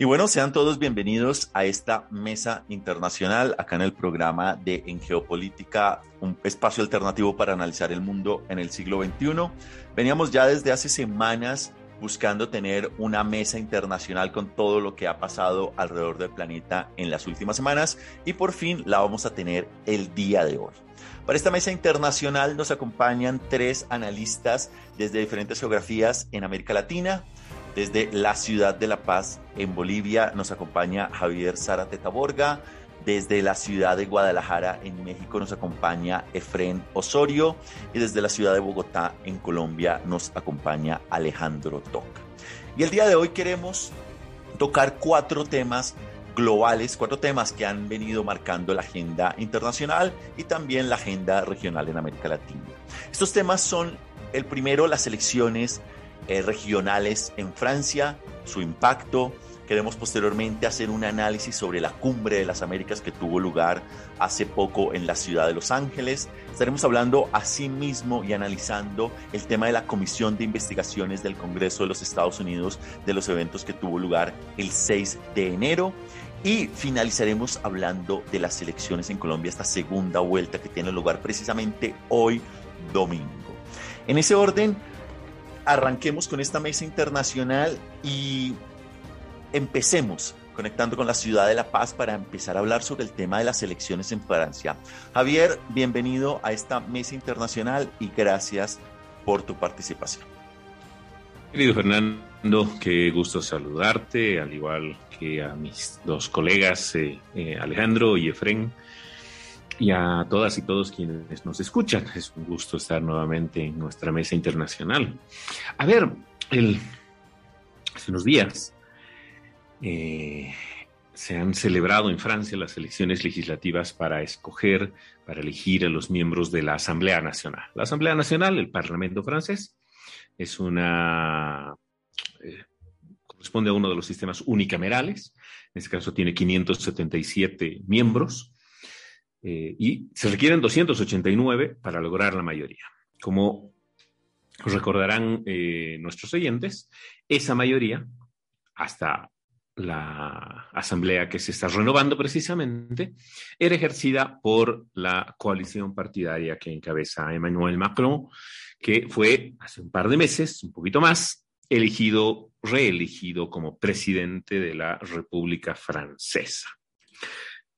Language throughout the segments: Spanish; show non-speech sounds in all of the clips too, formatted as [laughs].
Y bueno, sean todos bienvenidos a esta mesa internacional acá en el programa de En Geopolítica, un espacio alternativo para analizar el mundo en el siglo XXI. Veníamos ya desde hace semanas buscando tener una mesa internacional con todo lo que ha pasado alrededor del planeta en las últimas semanas y por fin la vamos a tener el día de hoy. Para esta mesa internacional nos acompañan tres analistas desde diferentes geografías en América Latina, desde la ciudad de La Paz, en Bolivia, nos acompaña Javier Zárate Taborga. Desde la ciudad de Guadalajara, en México, nos acompaña Efren Osorio. Y desde la ciudad de Bogotá, en Colombia, nos acompaña Alejandro Toca. Y el día de hoy queremos tocar cuatro temas globales, cuatro temas que han venido marcando la agenda internacional y también la agenda regional en América Latina. Estos temas son, el primero, las elecciones eh, regionales en Francia, su impacto. Queremos posteriormente hacer un análisis sobre la cumbre de las Américas que tuvo lugar hace poco en la ciudad de Los Ángeles. Estaremos hablando asimismo y analizando el tema de la Comisión de Investigaciones del Congreso de los Estados Unidos de los eventos que tuvo lugar el 6 de enero. Y finalizaremos hablando de las elecciones en Colombia, esta segunda vuelta que tiene lugar precisamente hoy domingo. En ese orden, arranquemos con esta mesa internacional y empecemos conectando con la ciudad de La Paz para empezar a hablar sobre el tema de las elecciones en Francia. Javier, bienvenido a esta mesa internacional y gracias por tu participación. Querido Fernando, qué gusto saludarte, al igual que a mis dos colegas eh, eh, Alejandro y Efren y a todas y todos quienes nos escuchan. Es un gusto estar nuevamente en nuestra mesa internacional. A ver, hace unos días eh, se han celebrado en Francia las elecciones legislativas para escoger, para elegir a los miembros de la Asamblea Nacional. La Asamblea Nacional, el Parlamento francés, es una... Eh, corresponde a uno de los sistemas unicamerales. En este caso tiene 577 miembros eh, y se requieren 289 para lograr la mayoría. Como recordarán eh, nuestros oyentes, esa mayoría, hasta la asamblea que se está renovando precisamente, era ejercida por la coalición partidaria que encabeza Emmanuel Macron, que fue hace un par de meses, un poquito más, elegido, reelegido como presidente de la República Francesa.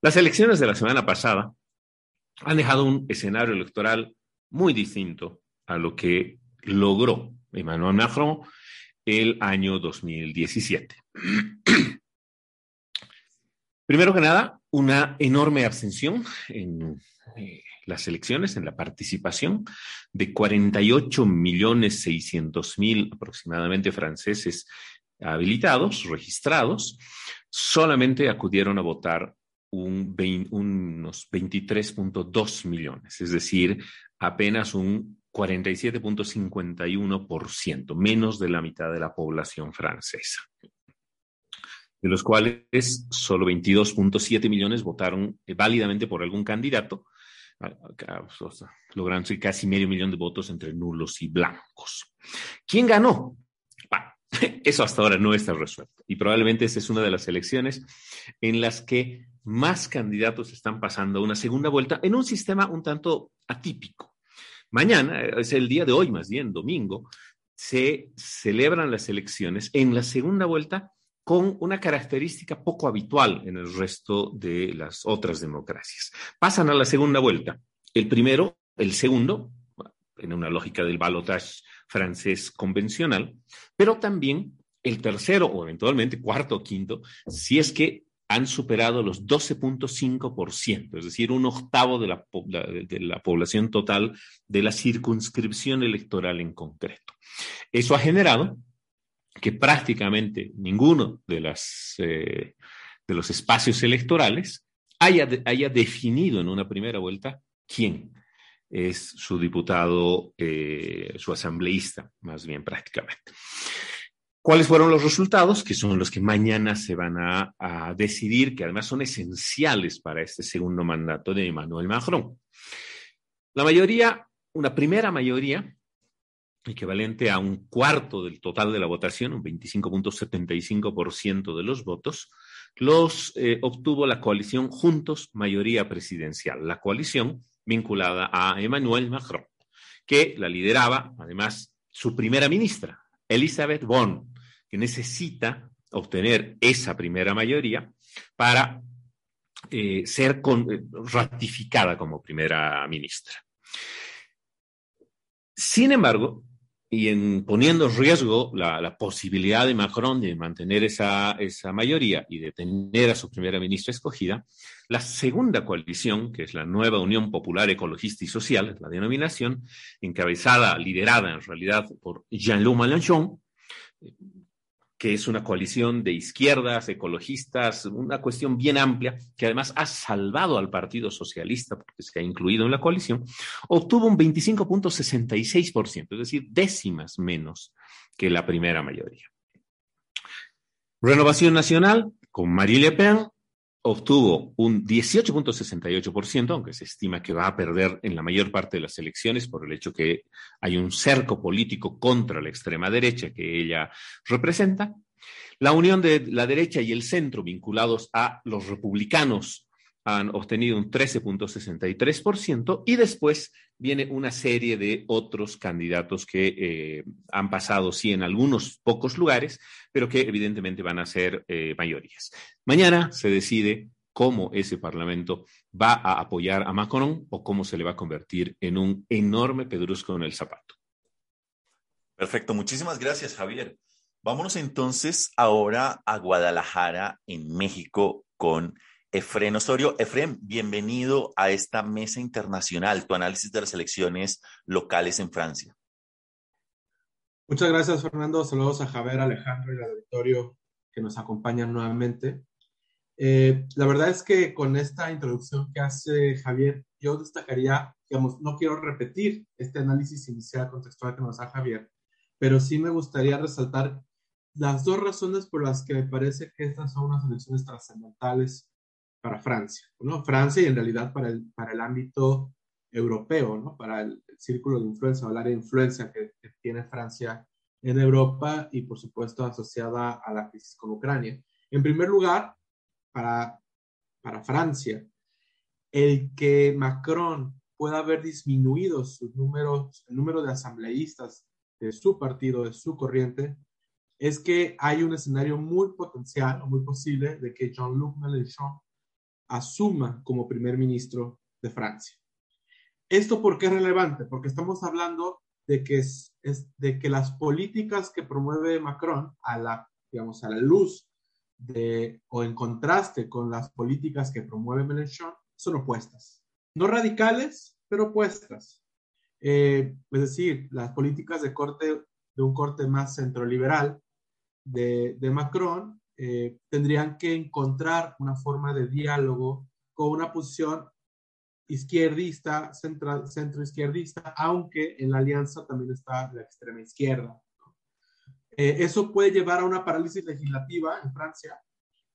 Las elecciones de la semana pasada han dejado un escenario electoral muy distinto a lo que logró Emmanuel Macron el año 2017. [clears throat] Primero que nada, una enorme abstención en eh, las elecciones, en la participación de 48 millones 600 mil aproximadamente franceses habilitados, registrados, solamente acudieron a votar un unos 23.2 millones, es decir, apenas un 47.51%, menos de la mitad de la población francesa, de los cuales solo 22.7 millones votaron eh, válidamente por algún candidato, logrando casi medio millón de votos entre nulos y blancos. ¿Quién ganó? [laughs] eso hasta ahora no está resuelto y probablemente esta es una de las elecciones en las que más candidatos están pasando a una segunda vuelta en un sistema un tanto atípico. Mañana, es el día de hoy más bien, domingo, se celebran las elecciones en la segunda vuelta con una característica poco habitual en el resto de las otras democracias. Pasan a la segunda vuelta. El primero, el segundo, en una lógica del balotage francés convencional, pero también el tercero o eventualmente cuarto o quinto, si es que han superado los 12.5%, es decir, un octavo de la, población total de la circunscripción electoral en concreto. Eso ha generado que prácticamente ninguno de, eh, los espacios electorales haya, haya definido en una primera vuelta quién es su diputado, eh, su asambleísta, más bien prácticamente. ¿Cuáles fueron los resultados? Que son los que mañana se van a, decidir, que además son esenciales para este segundo mandato de Emmanuel Macron. La mayoría, una primera mayoría, equivalente a un cuarto del total de la votación, un 25.75% de los votos, los eh, obtuvo la coalición Juntos Mayoría Presidencial, la coalición vinculada a Emmanuel Macron, que la lideraba además su primera ministra, Elizabeth Bon, que necesita obtener esa primera mayoría para eh, ser eh, ratificada como primera ministra. Sin embargo, y en poniendo en riesgo la, posibilidad de Macron de mantener esa, esa mayoría y de tener a su primera ministra escogida, la segunda coalición, que es la nueva Unión Popular Ecologista y Social, la denominación, encabezada, liderada en realidad por Jean-Luc Mélenchon, que es una coalición de izquierdas, ecologistas, una cuestión bien amplia, que además ha salvado al Partido Socialista, porque se ha incluido en la coalición, obtuvo un 25.66%, es decir, décimas menos que la primera mayoría. Renovación Nacional, con Marie Le Pen, obtuvo un 18.68%, aunque se estima que va a perder en la mayor parte de las elecciones por el hecho que hay un cerco político contra la extrema derecha que ella representa. La unión de la derecha y el centro vinculados a los republicanos han obtenido un 13.63% y después viene una serie de otros candidatos que eh, han pasado, sí, en algunos pocos lugares, pero que evidentemente van a ser eh, mayorías. Mañana se decide cómo ese Parlamento va a apoyar a Macron o cómo se le va a convertir en un enorme pedrusco en el zapato. Perfecto, muchísimas gracias, Javier. Vámonos entonces ahora a Guadalajara, en México, con Efren Osorio. Efren, bienvenido a esta mesa internacional, tu análisis de las elecciones locales en Francia. Muchas gracias, Fernando. Saludos a Javier, Alejandro y al auditorio que nos acompañan nuevamente. Eh, la verdad es que con esta introducción que hace Javier, yo destacaría, digamos, no quiero repetir este análisis inicial contextual que nos da Javier, pero sí me gustaría resaltar las dos razones por las que me parece que estas son unas elecciones trascendentales para Francia, ¿no? Francia y en realidad para el, para el ámbito europeo, ¿no? Para el, círculo de influencia o el área de influencia que, que, tiene Francia en Europa y por supuesto asociada a la crisis con Ucrania. En primer lugar, para, para Francia, el que Macron pueda haber disminuido sus números, el número de asambleístas de su partido, de su corriente, es que hay un escenario muy potencial o muy posible de que Jean-Luc Mélenchon asuma como primer ministro de Francia. ¿Esto por qué es relevante? Porque estamos hablando de que, es, de que las políticas que promueve Macron a la, digamos, a la luz de, o en contraste con las políticas que promueve Mélenchon son opuestas. No radicales, pero opuestas. Eh, es decir, las políticas de corte de un corte más centroliberal de, de Macron eh, tendrían que encontrar una forma de diálogo con una posición izquierdista, central, centro izquierdista, aunque en la alianza también está la extrema izquierda. Eh, eso puede llevar a una parálisis legislativa en Francia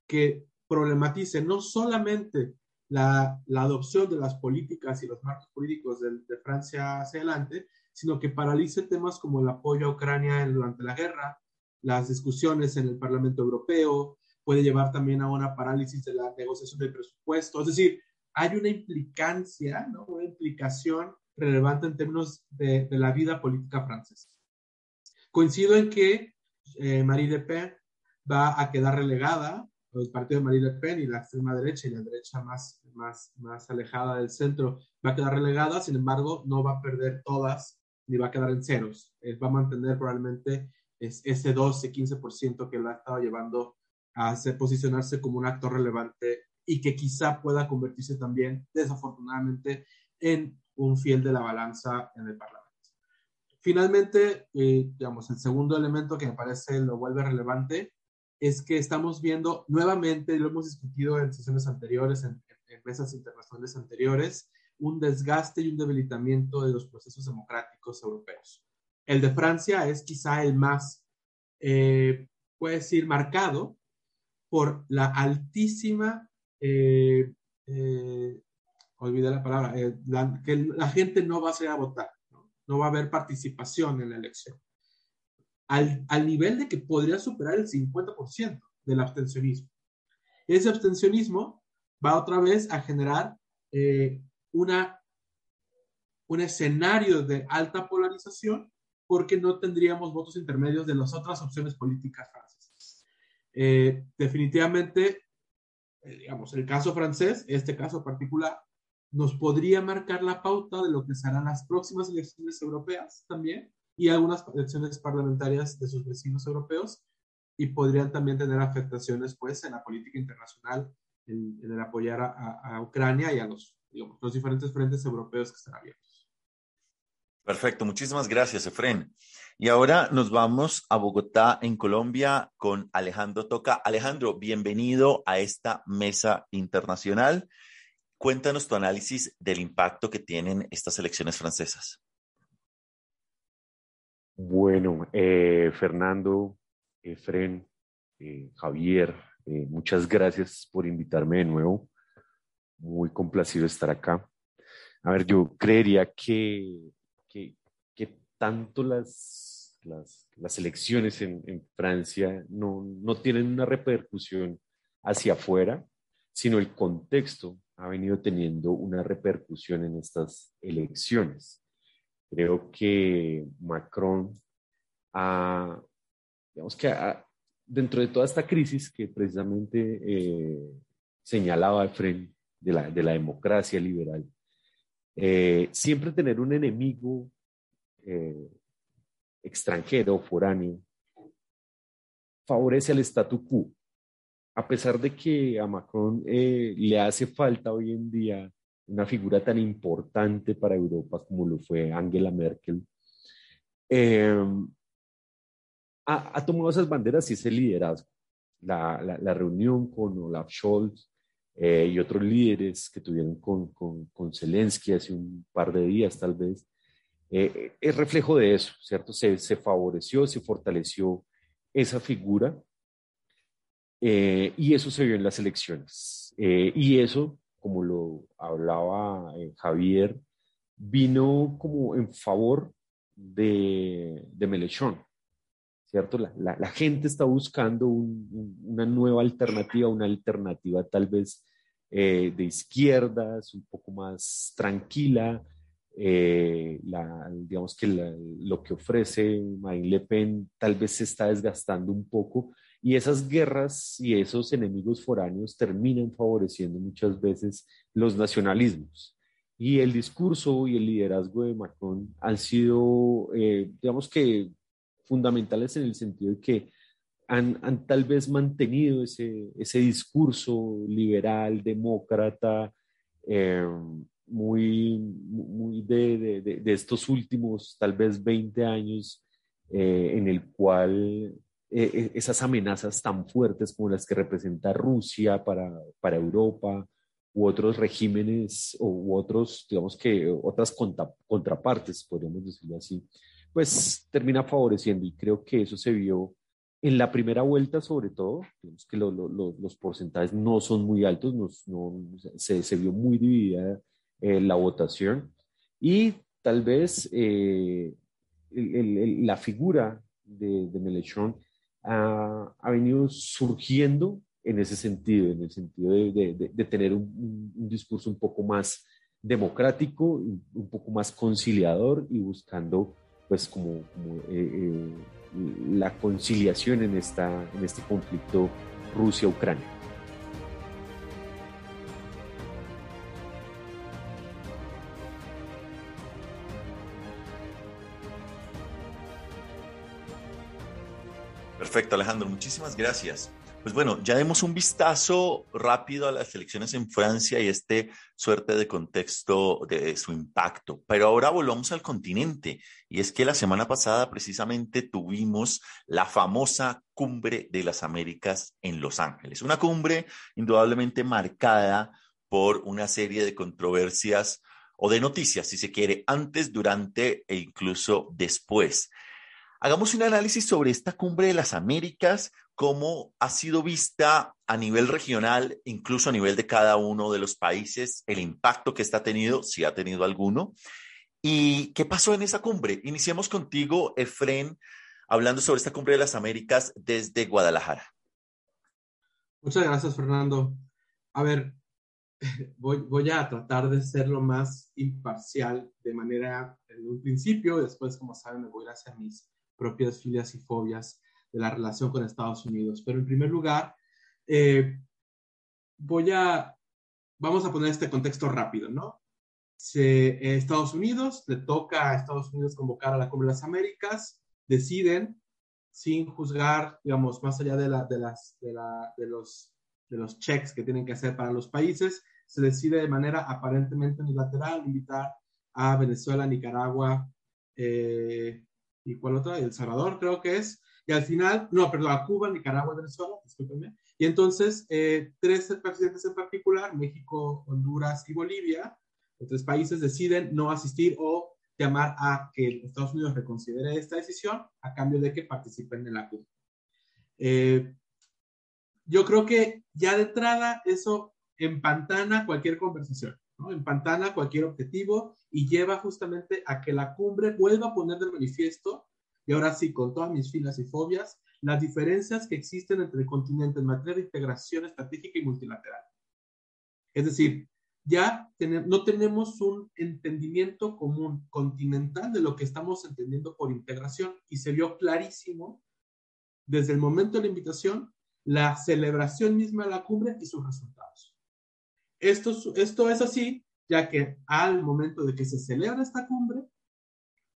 que problematice no solamente la, la, adopción de las políticas y los marcos políticos de, de, Francia hacia adelante, sino que paralice temas como el apoyo a Ucrania durante la guerra, las discusiones en el Parlamento Europeo, puede llevar también a una parálisis de la negociación del presupuesto. Es decir, hay una implicancia, ¿no? una implicación relevante en términos de, de la vida política francesa. Coincido en que eh, Marie Le Pen va a quedar relegada, el partido de Marie Le Pen y la extrema derecha y la derecha más, más, más alejada del centro va a quedar relegada, sin embargo, no va a perder todas ni va a quedar en ceros. Él va a mantener probablemente es ese 12-15% que lo ha estado llevando a hacer, posicionarse como un actor relevante y que quizá pueda convertirse también, desafortunadamente, en un fiel de la balanza en el Parlamento. Finalmente, eh, digamos, el segundo elemento que me parece lo vuelve relevante es que estamos viendo nuevamente, lo hemos discutido en sesiones anteriores, en, en mesas internacionales anteriores, un desgaste y un debilitamiento de los procesos democráticos europeos. El de Francia es quizá el más, eh, puede decir, marcado por la altísima, eh, eh, olvidé la palabra, que la gente no va a salir a votar, ¿no? no va a haber participación en la elección. Al, al, nivel de que podría superar el 50% del abstencionismo. Ese abstencionismo va otra vez a generar eh, una, un escenario de alta polarización porque no tendríamos votos intermedios de las otras opciones políticas francesas. Eh, definitivamente, eh, digamos, el caso francés, este caso particular, nos podría marcar la pauta de lo que serán las próximas elecciones europeas también y algunas elecciones parlamentarias de sus vecinos europeos y podrían también tener afectaciones pues en la política internacional en, el apoyar a, a, Ucrania y a los, digamos, los diferentes frentes europeos que están abiertos. Perfecto, muchísimas gracias, Efren. Y ahora nos vamos a Bogotá, en Colombia, con Alejandro Toca. Alejandro, bienvenido a esta mesa internacional. Cuéntanos tu análisis del impacto que tienen estas elecciones francesas. Bueno, eh, Fernando, Efren, eh, Javier, eh, muchas gracias por invitarme de nuevo. Muy complacido estar acá. A ver, yo creería que, que, tanto las, las, las elecciones en, Francia no, no, tienen una repercusión hacia afuera, sino el contexto ha venido teniendo una repercusión en estas elecciones. Creo que Macron ha, digamos que dentro de toda esta crisis que precisamente eh, señalaba Efren de la, de la democracia liberal, eh, siempre tener un enemigo eh, extranjero, foráneo, favorece al statu quo. A pesar de que a Macron le hace falta hoy en día una figura tan importante para Europa como lo fue Angela Merkel, ha, tomado esas banderas y ese liderazgo. La, la, reunión con Olaf Scholz eh, y otros líderes que tuvieron con, con, con, Zelensky hace un par de días tal vez, eh, es reflejo de eso, ¿cierto? Se, se favoreció, se fortaleció esa figura eh, y eso se vio en las elecciones. y eso, como lo hablaba Javier, vino como en favor de, de Melechón. ¿Cierto? La, la, gente está buscando una nueva alternativa, una alternativa tal vez eh, de izquierdas, un poco más tranquila. Eh, la, digamos que lo que ofrece Marine Le Pen tal vez se está desgastando un poco y esas guerras y esos enemigos foráneos terminan favoreciendo muchas veces los nacionalismos. Y el discurso y el liderazgo de Macron han sido, eh, digamos que fundamentales en el sentido de que han, han tal vez mantenido ese, ese discurso liberal, demócrata, eh, muy, muy de, de, de, estos últimos tal vez 20 años, eh, en el cual eh, esas amenazas tan fuertes como las que representa Rusia para, para Europa, u otros regímenes u otros, digamos que otras contra, contrapartes, podríamos decirlo así, pues termina favoreciendo y creo que eso se vio en la primera vuelta sobre todo, que los porcentajes no son muy altos, no, se, se, vio muy dividida eh, la votación. Y tal vez eh, la figura de, de ha, ha, venido surgiendo en ese sentido, en el sentido de, de, de tener un, un, discurso un poco más democrático, un poco más conciliador y buscando pues como, eh, eh, la conciliación en, esta, en este conflicto Rusia-Ucrania. Perfecto, Alejandro, muchísimas gracias. Pues bueno, ya demos un vistazo rápido a las elecciones en Francia y este suerte de contexto de su impacto. Pero ahora volvamos al continente. Y es que la semana pasada precisamente tuvimos la famosa cumbre de las Américas en Los Ángeles. Una cumbre indudablemente marcada por una serie de controversias o de noticias, si se quiere, antes, durante e incluso después. Hagamos un análisis sobre esta cumbre de las Américas, cómo ha sido vista a nivel regional, incluso a nivel de cada uno de los países, el impacto que está tenido, si ha tenido alguno, y qué pasó en esa cumbre. Iniciemos contigo, Efren, hablando sobre esta cumbre de las Américas desde Guadalajara. Muchas gracias, Fernando. A ver, [laughs] voy, voy a tratar de ser lo más imparcial de manera en un principio, después, como saben, me voy a hacer mis propias filias y fobias de la relación con Estados Unidos. Pero en primer lugar, eh, voy a, vamos a poner este contexto rápido, ¿no? Se, eh, Estados Unidos, le toca a Estados Unidos convocar a la Cumbre de las Américas, deciden, sin juzgar, digamos, más allá de, la, de, las, de, la, de, los, de los checks que tienen que hacer para los países, se decide de manera aparentemente unilateral invitar a Venezuela, Nicaragua, eh, ¿y cuál otra? El Salvador creo que es, y al final, no, perdón, a Cuba, Nicaragua Venezuela, discúlpenme, y entonces eh, tres presidentes en particular, México, Honduras y Bolivia, los tres países deciden no asistir o llamar a que Estados Unidos reconsidere esta decisión a cambio de que participen en la cumbre. Eh, yo creo que ya de entrada eso empantana cualquier conversación, ¿no? empantana cualquier objetivo y lleva justamente a que la cumbre vuelva a poner de manifiesto, y ahora sí, con todas mis filas y fobias, las diferencias que existen entre el continente en materia de integración estratégica y multilateral. Es decir, ya no tenemos un entendimiento común continental de lo que estamos entendiendo por integración y se vio clarísimo desde el momento de la invitación, la celebración misma de la cumbre y sus resultados. Esto, esto es así ya que al momento de que se celebra esta cumbre,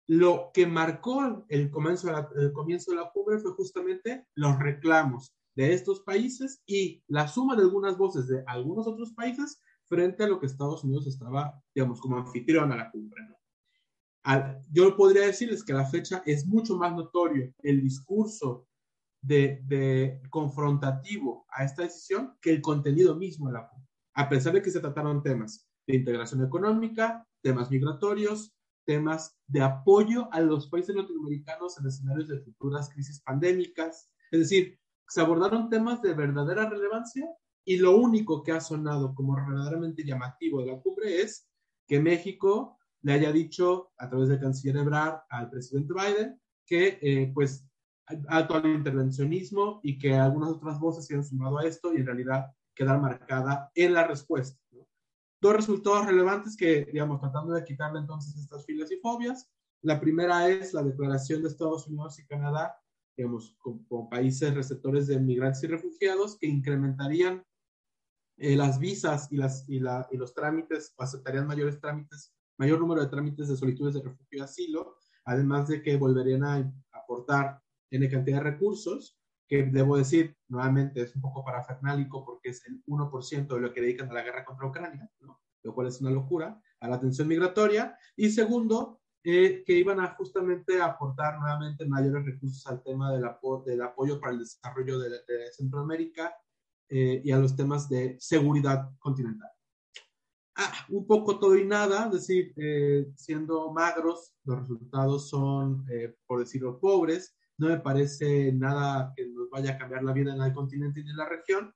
lo que marcó el comienzo, de la, el comienzo de la cumbre fue justamente los reclamos de estos países y la suma de algunas voces de algunos otros países frente a lo que Estados Unidos estaba, digamos, como anfitrión a la cumbre. yo podría decirles que a la fecha es mucho más notorio el discurso de, confrontativo a esta decisión que el contenido mismo de la cumbre, a pesar de que se trataron temas de integración económica, temas migratorios, temas de apoyo a los países latinoamericanos en escenarios de futuras crisis pandémicas. Es decir, se abordaron temas de verdadera relevancia y lo único que ha sonado como verdaderamente llamativo de la cumbre es que México le haya dicho a través del canciller Ebrard al presidente Biden que eh, pues alto al intervencionismo y que algunas otras voces se han sumado a esto y en realidad quedar marcada en la respuesta dos resultados relevantes que, digamos, tratando de quitarle entonces estas filas y fobias. La primera es la declaración de Estados Unidos y Canadá, digamos, como, países receptores de migrantes y refugiados que incrementarían eh, las visas y, las, y, la, y los trámites, o aceptarían mayores trámites, mayor número de trámites de solicitudes de refugio y asilo, además de que volverían a aportar en cantidad de recursos que debo decir, nuevamente, es un poco parafernálico porque es el 1% de lo que dedican a la guerra contra Ucrania, ¿no? lo cual es una locura, a la atención migratoria. Y segundo, eh, que iban a justamente aportar nuevamente mayores recursos al tema del, del apoyo para el desarrollo de, Centroamérica eh, y a los temas de seguridad continental. Ah, un poco todo y nada, es decir, eh, siendo magros, los resultados son, por decirlo, pobres no me parece nada que nos vaya a cambiar la vida en el continente y en la región.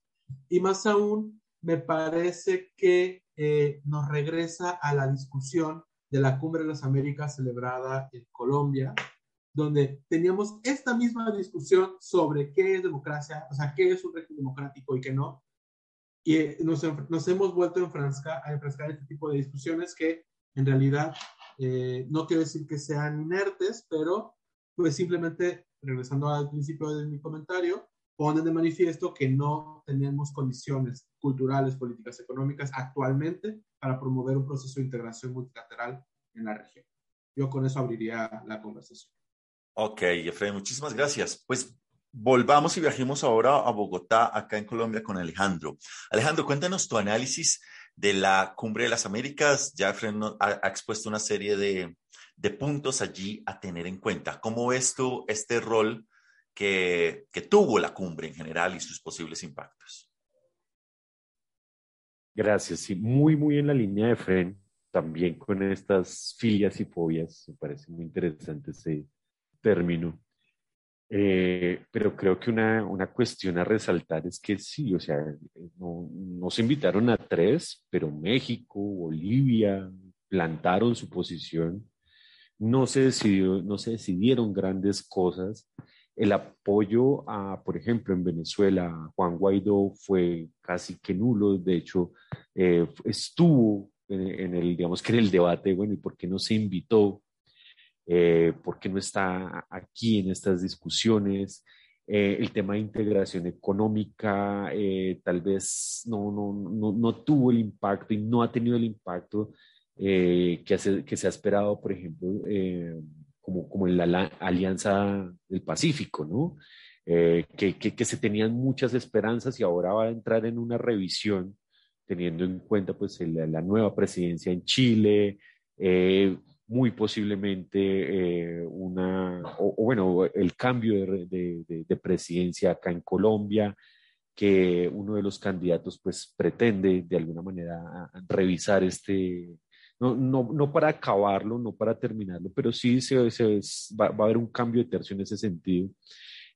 Y más aún, me parece que eh, nos regresa a la discusión de la Cumbre de las Américas celebrada en Colombia, donde teníamos esta misma discusión sobre qué es democracia, o sea, qué es un régimen democrático y qué no. Y eh, nos, hemos vuelto a enfrascar, a enfrascar este tipo de discusiones que en realidad eh, no quiero decir que sean inertes, pero pues simplemente regresando al principio de mi comentario, ponen de manifiesto que no tenemos condiciones culturales, políticas, económicas actualmente para promover un proceso de integración multilateral en la región. Yo con eso abriría la conversación. Ok, Efraín, muchísimas gracias. Pues volvamos y viajemos ahora a Bogotá, acá en Colombia, con Alejandro. Alejandro, cuéntanos tu análisis de la Cumbre de las Américas. Ya ha, ha expuesto una serie de, de, puntos allí a tener en cuenta. ¿Cómo ves tú este rol que, que tuvo la cumbre en general y sus posibles impactos? Gracias, sí, muy, muy en la línea de Fren, también con estas filias y fobias, me parece muy interesante ese término. Eh, pero creo que una, una, cuestión a resaltar es que sí, o sea, no, no, se invitaron a tres, pero México, Bolivia plantaron su posición, no se, decidió, no se decidieron grandes cosas. El apoyo a, por ejemplo, en Venezuela, Juan Guaidó fue casi que nulo, de hecho, eh, estuvo en, el, digamos que en el debate, bueno, ¿y por qué no se invitó? eh, por qué no está aquí en estas discusiones. Eh, el tema de integración económica eh, tal vez no, no, no, no, tuvo el impacto y no ha tenido el impacto eh, que, se ha esperado, por ejemplo, como, como en la, Alianza del Pacífico, ¿no? Que, que, que, se tenían muchas esperanzas y ahora va a entrar en una revisión teniendo en cuenta pues la, nueva presidencia en Chile, muy posiblemente eh, una, o, bueno, el cambio de, de, presidencia acá en Colombia, que uno de los candidatos pues pretende de alguna manera revisar este, no, no, no para acabarlo, no para terminarlo, pero sí se, se va, va, a haber un cambio de tercio en ese sentido.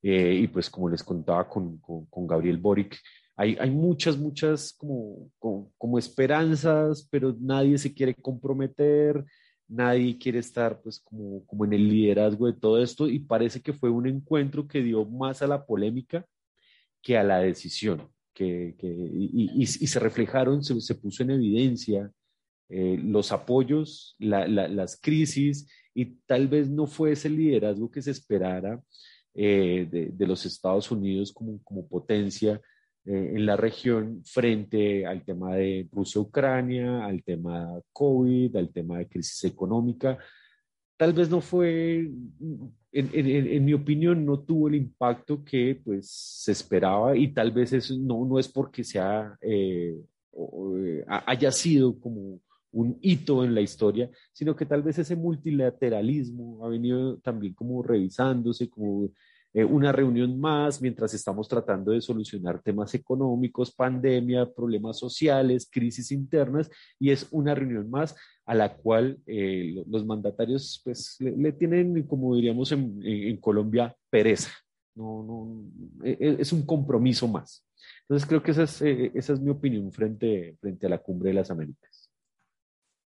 Eh, y pues como les contaba con, con, Gabriel Boric, hay, hay, muchas, muchas como, como, esperanzas, pero nadie se quiere comprometer nadie quiere estar pues como, como en el liderazgo de todo esto y parece que fue un encuentro que dio más a la polémica que a la decisión, que, que y, y, y, se reflejaron, se, se, puso en evidencia eh, los apoyos, la, la, las crisis y tal vez no fue ese liderazgo que se esperara eh, de, de, los Estados Unidos como, como potencia eh, en la región frente al tema de Rusia-Ucrania, al tema COVID, al tema de crisis económica. Tal vez no fue, en, en, en, mi opinión, no tuvo el impacto que pues, se esperaba y tal vez eso no, no es porque sea, eh, eh haya sido como un hito en la historia, sino que tal vez ese multilateralismo ha venido también como revisándose, como eh, una reunión más mientras estamos tratando de solucionar temas económicos, pandemia, problemas sociales, crisis internas, y es una reunión más a la cual eh, los mandatarios pues le, tienen, como diríamos en, Colombia, pereza. No, no, e, e, es un compromiso más. Entonces creo que esa es, eh, esa es mi opinión frente, frente a la cumbre de las Américas.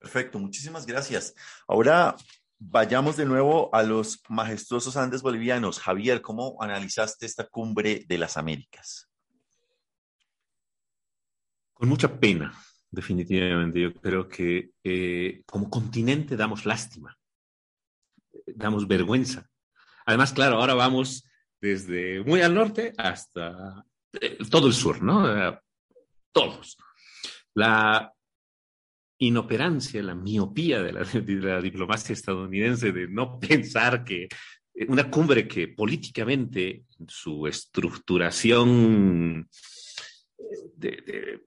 Perfecto, muchísimas gracias. Ahora Vayamos de nuevo a los majestuosos Andes bolivianos. Javier, ¿cómo analizaste esta cumbre de las Américas? Con mucha pena, definitivamente. Yo creo que eh, como continente damos lástima, damos vergüenza. Además, claro, ahora vamos desde muy al norte hasta eh, todo el sur, ¿no? Todos. La inoperancia, la miopía de la, diplomacia estadounidense de no pensar que una cumbre que políticamente su estructuración de,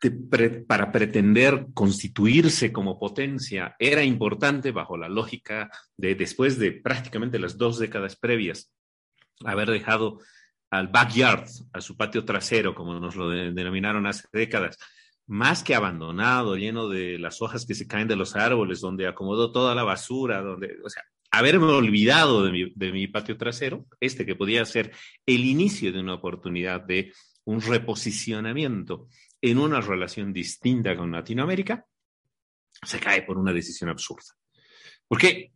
de, para pretender constituirse como potencia era importante bajo la lógica de después de prácticamente las dos décadas previas haber dejado al backyard, a su patio trasero, como nos lo denominaron hace décadas, más que abandonado, lleno de las hojas que se caen de los árboles, donde acomodó toda la basura, donde, o sea, haberme olvidado de mi, de mi patio trasero, este que podía ser el inicio de una oportunidad de un reposicionamiento en una relación distinta con Latinoamérica, se cae por una decisión absurda. Porque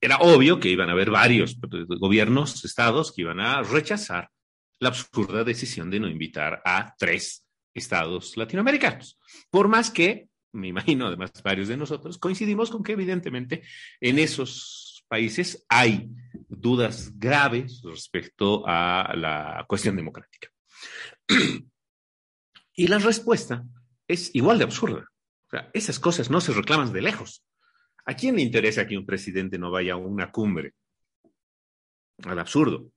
era obvio que iban a haber varios gobiernos, estados, que iban a rechazar la absurda decisión de no invitar a tres estados latinoamericanos. Por más que, me imagino, además varios de nosotros, coincidimos con que evidentemente en esos países hay dudas graves respecto a la cuestión democrática. Y la respuesta es igual de absurda. O sea, esas cosas no se reclaman de lejos. ¿A quién le interesa que un presidente no vaya a una cumbre? Al absurdo.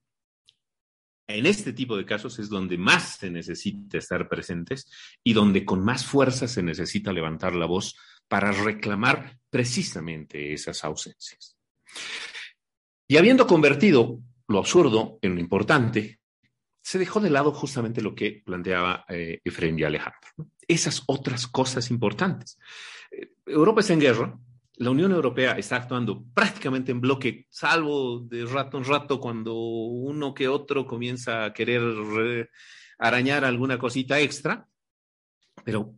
En este tipo de casos es donde más se necesita estar presentes y donde con más fuerza se necesita levantar la voz para reclamar precisamente esas ausencias. Y habiendo convertido lo absurdo en lo importante, se dejó de lado justamente lo que planteaba eh, Efraín y Alejandro. Esas otras cosas importantes. Eh, Europa está en guerra, la Unión Europea está actuando prácticamente en bloque, salvo de rato en rato cuando uno que otro comienza a querer arañar alguna cosita extra, pero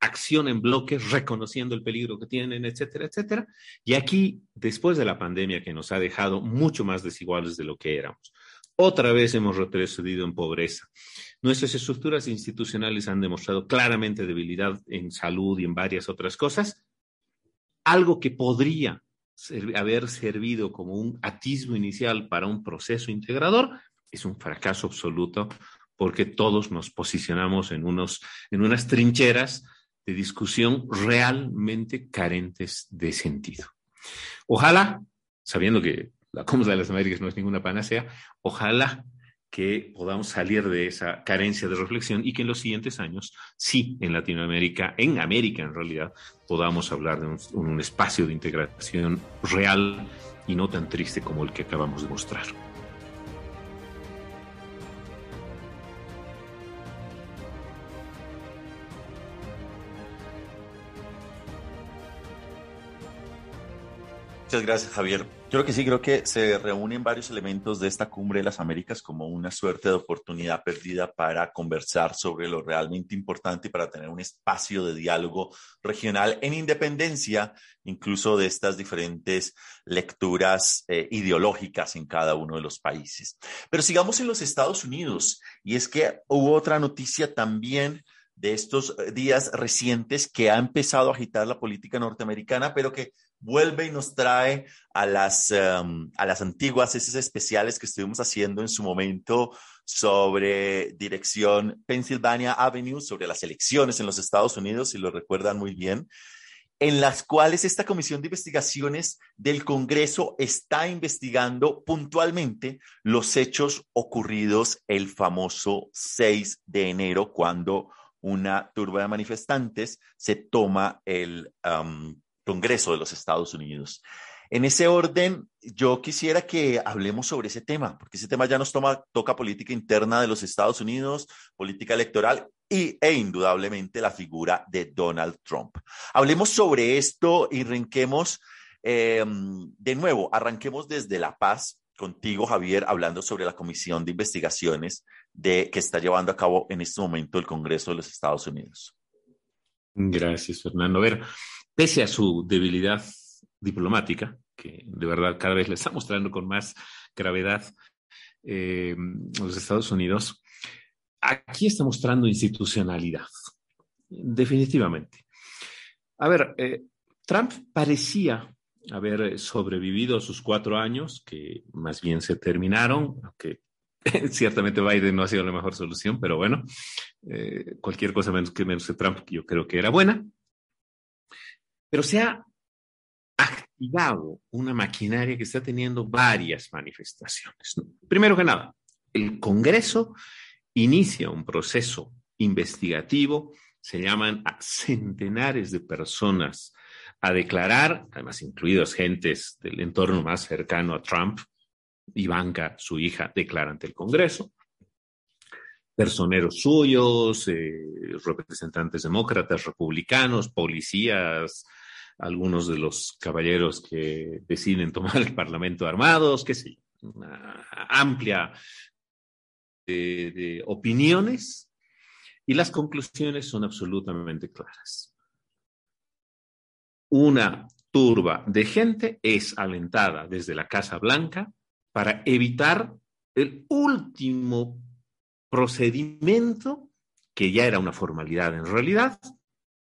acción en bloque, reconociendo el peligro que tienen, etcétera, etcétera. Y aquí, después de la pandemia que nos ha dejado mucho más desiguales de lo que éramos, otra vez hemos retrocedido en pobreza. Nuestras estructuras institucionales han demostrado claramente debilidad en salud y en varias otras cosas. Algo que podría haber servido como un atisbo inicial para un proceso integrador es un fracaso absoluto porque todos nos posicionamos en, unos, en unas trincheras de discusión realmente carentes de sentido. Ojalá, sabiendo que la Cumbre de las Américas no es ninguna panacea, ojalá que podamos salir de esa carencia de reflexión y que en los siguientes años, sí, en Latinoamérica, en América en realidad, podamos hablar de un, un espacio de integración real y no tan triste como el que acabamos de mostrar. Muchas gracias, Javier. Creo que sí, creo que se reúnen varios elementos de esta cumbre de las Américas como una suerte de oportunidad perdida para conversar sobre lo realmente importante y para tener un espacio de diálogo regional en independencia incluso de estas diferentes lecturas eh, ideológicas en cada uno de los países. Pero sigamos en los Estados Unidos y es que hubo otra noticia también de estos días recientes que ha empezado a agitar la política norteamericana, pero que vuelve y nos trae a las, um, a las antiguas, esas especiales que estuvimos haciendo en su momento sobre dirección Pennsylvania Avenue, sobre las elecciones en los Estados Unidos, si lo recuerdan muy bien, en las cuales esta comisión de investigaciones del Congreso está investigando puntualmente los hechos ocurridos el famoso 6 de enero, cuando una turba de manifestantes se toma el um, Congreso de los Estados Unidos. En ese orden, yo quisiera que hablemos sobre ese tema, porque ese tema ya nos toma, toca política interna de los Estados Unidos, política electoral y, e indudablemente la figura de Donald Trump. Hablemos sobre esto y arranquemos eh, de nuevo, arranquemos desde La Paz contigo, Javier, hablando sobre la comisión de investigaciones de, que está llevando a cabo en este momento el Congreso de los Estados Unidos. Gracias, Fernando. A ver, pese a su debilidad diplomática, que de verdad cada vez le está mostrando con más gravedad eh, los Estados Unidos, aquí está mostrando institucionalidad, definitivamente. A ver, eh, Trump parecía haber sobrevivido sus cuatro años, que más bien se terminaron, aunque [laughs] ciertamente Biden no ha sido la mejor solución, pero bueno, eh, cualquier cosa menos que menos que Trump, yo creo que era buena. Pero se ha activado una maquinaria que está teniendo varias manifestaciones. Primero que nada, el Congreso inicia un proceso investigativo, se llaman a centenares de personas a declarar, además incluidos gentes del entorno más cercano a Trump, Ivanka, su hija, declara ante el Congreso personeros suyos, eh, representantes demócratas, republicanos, policías, algunos de los caballeros que deciden tomar el Parlamento armados, qué sé una amplia de opiniones y las conclusiones son absolutamente claras. Una turba de gente es alentada desde la Casa Blanca para evitar el último procedimiento, que ya era una formalidad en realidad,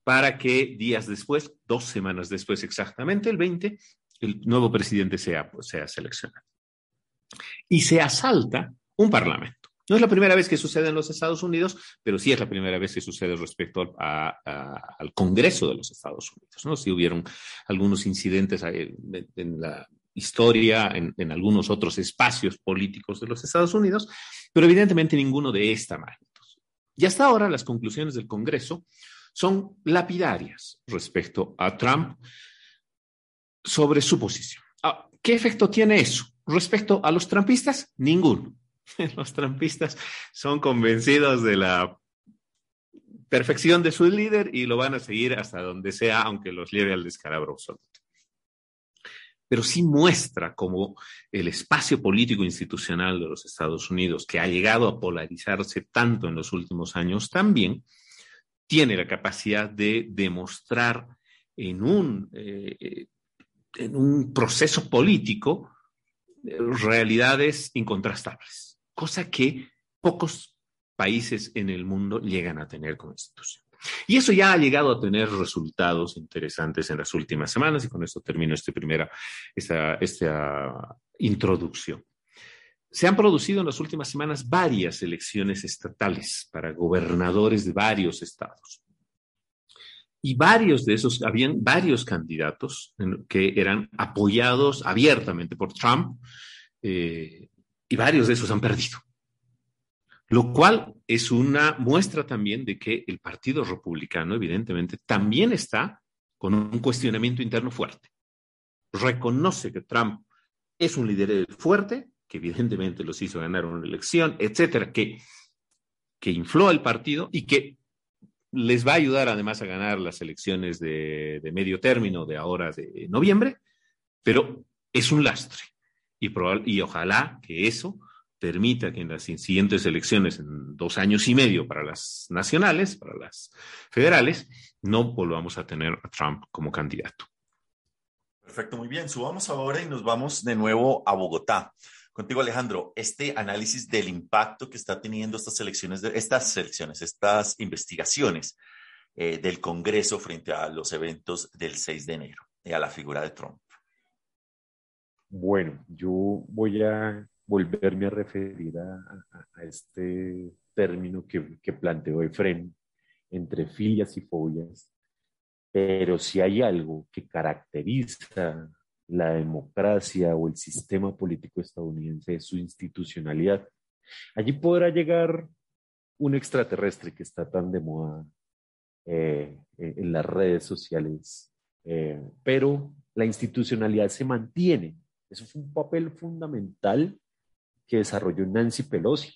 para que días después, dos semanas después exactamente, el 20, el nuevo presidente sea, sea seleccionado. Y se asalta un parlamento. No es la primera vez que sucede en los Estados Unidos, pero sí es la primera vez que sucede respecto al Congreso de los Estados Unidos. ¿no? Sí hubieron algunos incidentes en la historia, en, algunos otros espacios políticos de los Estados Unidos, pero evidentemente ninguno de esta magnitud. Y hasta ahora las conclusiones del Congreso son lapidarias respecto a Trump sobre su posición. Ah, ¿Qué efecto tiene eso? Respecto a los trampistas, ninguno. [laughs] Los trampistas son convencidos de la perfección de su líder y lo van a seguir hasta donde sea, aunque los lleve al descalabro absoluto. Pero sí muestra cómo el espacio político institucional de los Estados Unidos, que ha llegado a polarizarse tanto en los últimos años, también tiene la capacidad de demostrar en un, eh, en un proceso político eh, realidades incontrastables, cosa que pocos países en el mundo llegan a tener como institución. Y eso ya ha llegado a tener resultados interesantes en las últimas semanas y con esto termino este primera, esta, esta introducción. Se han producido en las últimas semanas varias elecciones estatales para gobernadores de varios estados. Y varios de esos, habían varios candidatos que eran apoyados abiertamente por Trump eh, y varios de esos han perdido lo cual es una muestra también de que el Partido Republicano, evidentemente, también está con un cuestionamiento interno fuerte. Reconoce que Trump es un líder fuerte, que evidentemente los hizo ganar una elección, etcétera, que, que infló al partido y que les va a ayudar además a ganar las elecciones de, medio término de ahora de noviembre, pero es un lastre. Y, y ojalá que eso permita que en las siguientes elecciones, en dos años y medio para las nacionales, para las federales, no volvamos a tener a Trump como candidato. Perfecto, muy bien. Subamos ahora y nos vamos de nuevo a Bogotá. Contigo, Alejandro, este análisis del impacto que está teniendo estas elecciones, estas elecciones, estas investigaciones eh, del Congreso frente a los eventos del 6 de enero y a la figura de Trump. Bueno, yo voy a volverme a referir a, este término que, que planteó Efren entre filias y fobias, pero si hay algo que caracteriza la democracia o el sistema político estadounidense es su institucionalidad. Allí podrá llegar un extraterrestre que está tan de moda eh, en las redes sociales, eh, pero la institucionalidad se mantiene. Eso es un papel fundamental que desarrolló Nancy Pelosi.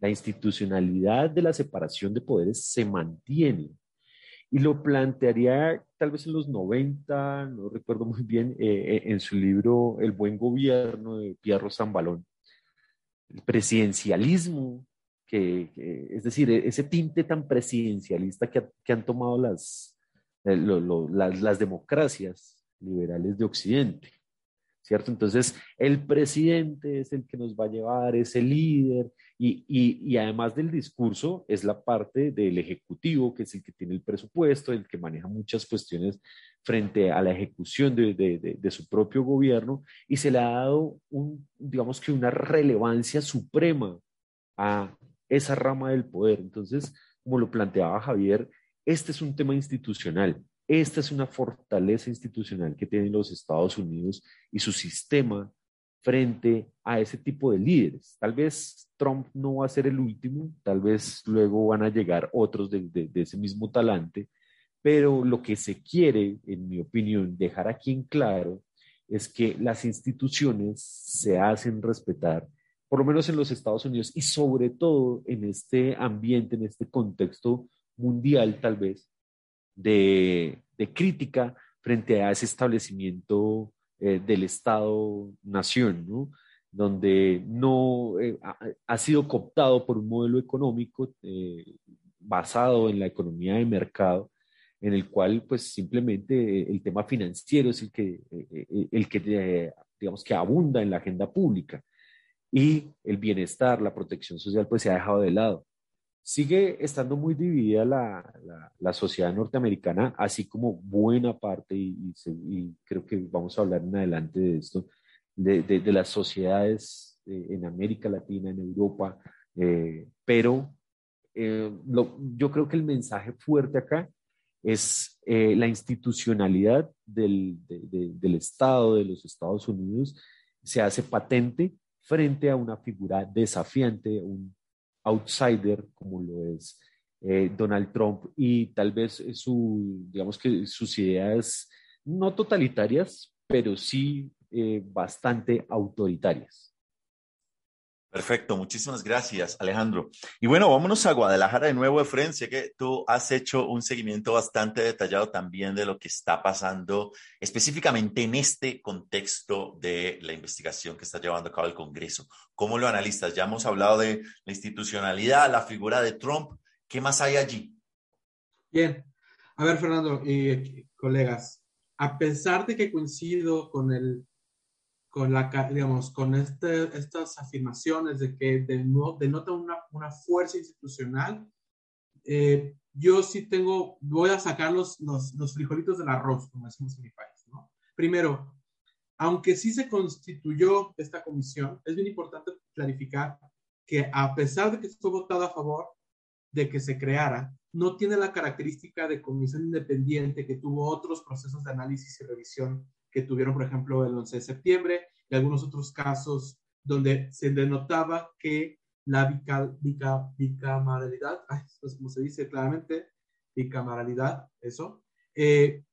La institucionalidad de la separación de poderes se mantiene. Y lo plantearía tal vez en los 90, no recuerdo muy bien, eh, eh, en su libro El buen gobierno de Pierro Zambalón. El presidencialismo, que, es decir, e-, ese tinte tan presidencialista que, que han tomado las, eh, las, las democracias liberales de Occidente. ¿cierto? Entonces, el presidente es el que nos va a llevar, es el líder, y, además del discurso, es la parte del ejecutivo, que es el que tiene el presupuesto, el que maneja muchas cuestiones frente a la ejecución de, de, de, su propio gobierno, y se le ha dado, un, digamos que una relevancia suprema a esa rama del poder. Entonces, como lo planteaba Javier, este es un tema institucional. Esta es una fortaleza institucional que tienen los Estados Unidos y su sistema frente a ese tipo de líderes. Tal vez Trump no va a ser el último, tal vez luego van a llegar otros de, ese mismo talante, pero lo que se quiere, en mi opinión, dejar aquí en claro es que las instituciones se hacen respetar, por lo menos en los Estados Unidos y sobre todo en este ambiente, en este contexto mundial tal vez, de, crítica frente a ese establecimiento eh, del Estado-nación, donde no eh, ha, sido cooptado por un modelo económico eh, basado en la economía de mercado, en el cual pues simplemente el tema financiero es el que, el que digamos que abunda en la agenda pública. Y el bienestar, la protección social pues se ha dejado de lado sigue estando muy dividida la, la, sociedad norteamericana, así como buena parte, y, creo que vamos a hablar en adelante de esto, de, de, las sociedades eh, en América Latina, en Europa, eh, pero eh, yo creo que el mensaje fuerte acá es eh, la institucionalidad del, del Estado, de los Estados Unidos, se hace patente frente a una figura desafiante, un outsider como lo es eh, Donald Trump y tal vez su, digamos que sus ideas no totalitarias, pero sí eh, bastante autoritarias. Perfecto, muchísimas gracias, Alejandro. Y bueno, vámonos a Guadalajara de nuevo, Efren. Sé que tú has hecho un seguimiento bastante detallado también de lo que está pasando específicamente en este contexto de la investigación que está llevando a cabo el Congreso. ¿Cómo lo analizas? Ya hemos hablado de la institucionalidad, la figura de Trump. ¿Qué más hay allí? Bien. A ver, Fernando y colegas, a pesar de que coincido con el con la, digamos, con este, estas afirmaciones de que denota una, una fuerza institucional, eh, yo sí tengo, voy a sacar los, los, frijolitos del arroz, como decimos en mi país. Primero, aunque sí se constituyó esta comisión, es bien importante clarificar que a pesar de que estuvo votado a favor de que se creara, no tiene la característica de comisión independiente que tuvo otros procesos de análisis y revisión que tuvieron, por ejemplo, el 11 de septiembre y algunos otros casos donde se denotaba que la bicameralidad, como se dice claramente, bicameralidad, eso, eh,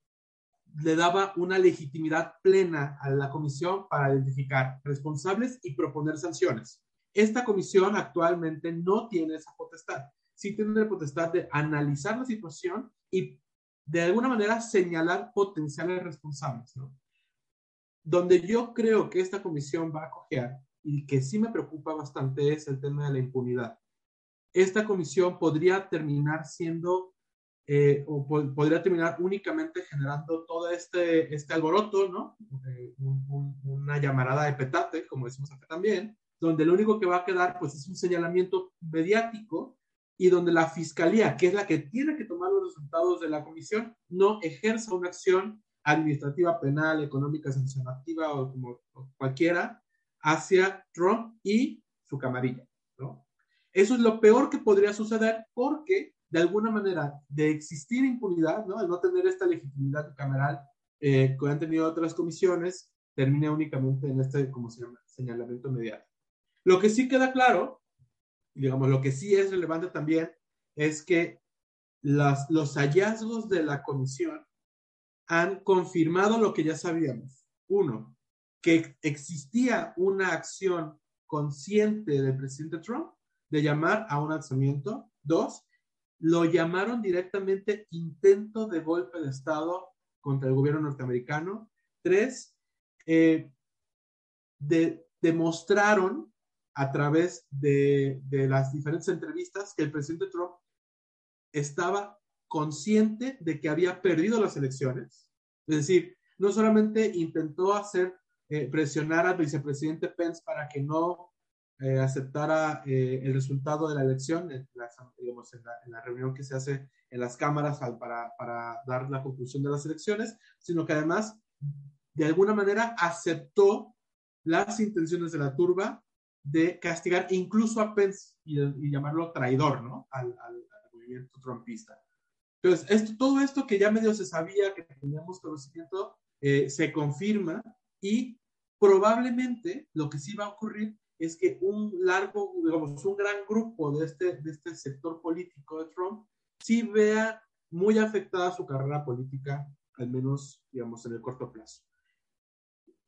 le daba una legitimidad plena a la comisión para identificar responsables y proponer sanciones. Esta comisión actualmente no tiene esa potestad. Sí tiene la potestad de analizar la situación y de alguna manera señalar potenciales responsables. ¿no? Donde yo creo que esta comisión va a coger y que sí me preocupa bastante es el tema de la impunidad. Esta comisión podría terminar siendo eh, o podría terminar únicamente generando todo este, este alboroto, ¿no? Eh, una llamarada de petate, como decimos acá también, donde lo único que va a quedar pues es un señalamiento mediático y donde la fiscalía, que es la que tiene que tomar los resultados de la comisión, no ejerza una acción administrativa, penal, económica, sancionativa o como cualquiera hacia Trump y su camarilla, ¿no? Eso es lo peor que podría suceder porque de alguna manera de existir impunidad, ¿no? Al no tener esta legitimidad cameral eh, que han tenido otras comisiones, termina únicamente en este, como se llama, señalamiento mediático. Lo que sí queda claro, digamos, lo que sí es relevante también, es que las, los hallazgos de la comisión han confirmado lo que ya sabíamos. Uno, que existía una acción consciente del presidente Trump de llamar a un alzamiento. Dos, lo llamaron directamente intento de golpe de Estado contra el gobierno norteamericano. Tres, eh, demostraron a través de, de las diferentes entrevistas que el presidente Trump estaba consciente de que había perdido las elecciones. Es decir, no solamente intentó hacer eh, presionar al vicepresidente Pence para que no eh, aceptara eh, el resultado de la elección, en la, digamos, en, la, reunión que se hace en las cámaras para, dar la conclusión de las elecciones, sino que además, de alguna manera, aceptó las intenciones de la turba de castigar incluso a Pence y, llamarlo traidor, ¿no? Al, al, movimiento trumpista. Entonces, esto, todo esto que ya medio se sabía, que teníamos conocimiento, eh, se confirma y probablemente lo que sí va a ocurrir es que un largo, digamos, un gran grupo de este, de este sector político de Trump sí vea muy afectada su carrera política, al menos, digamos, en el corto plazo.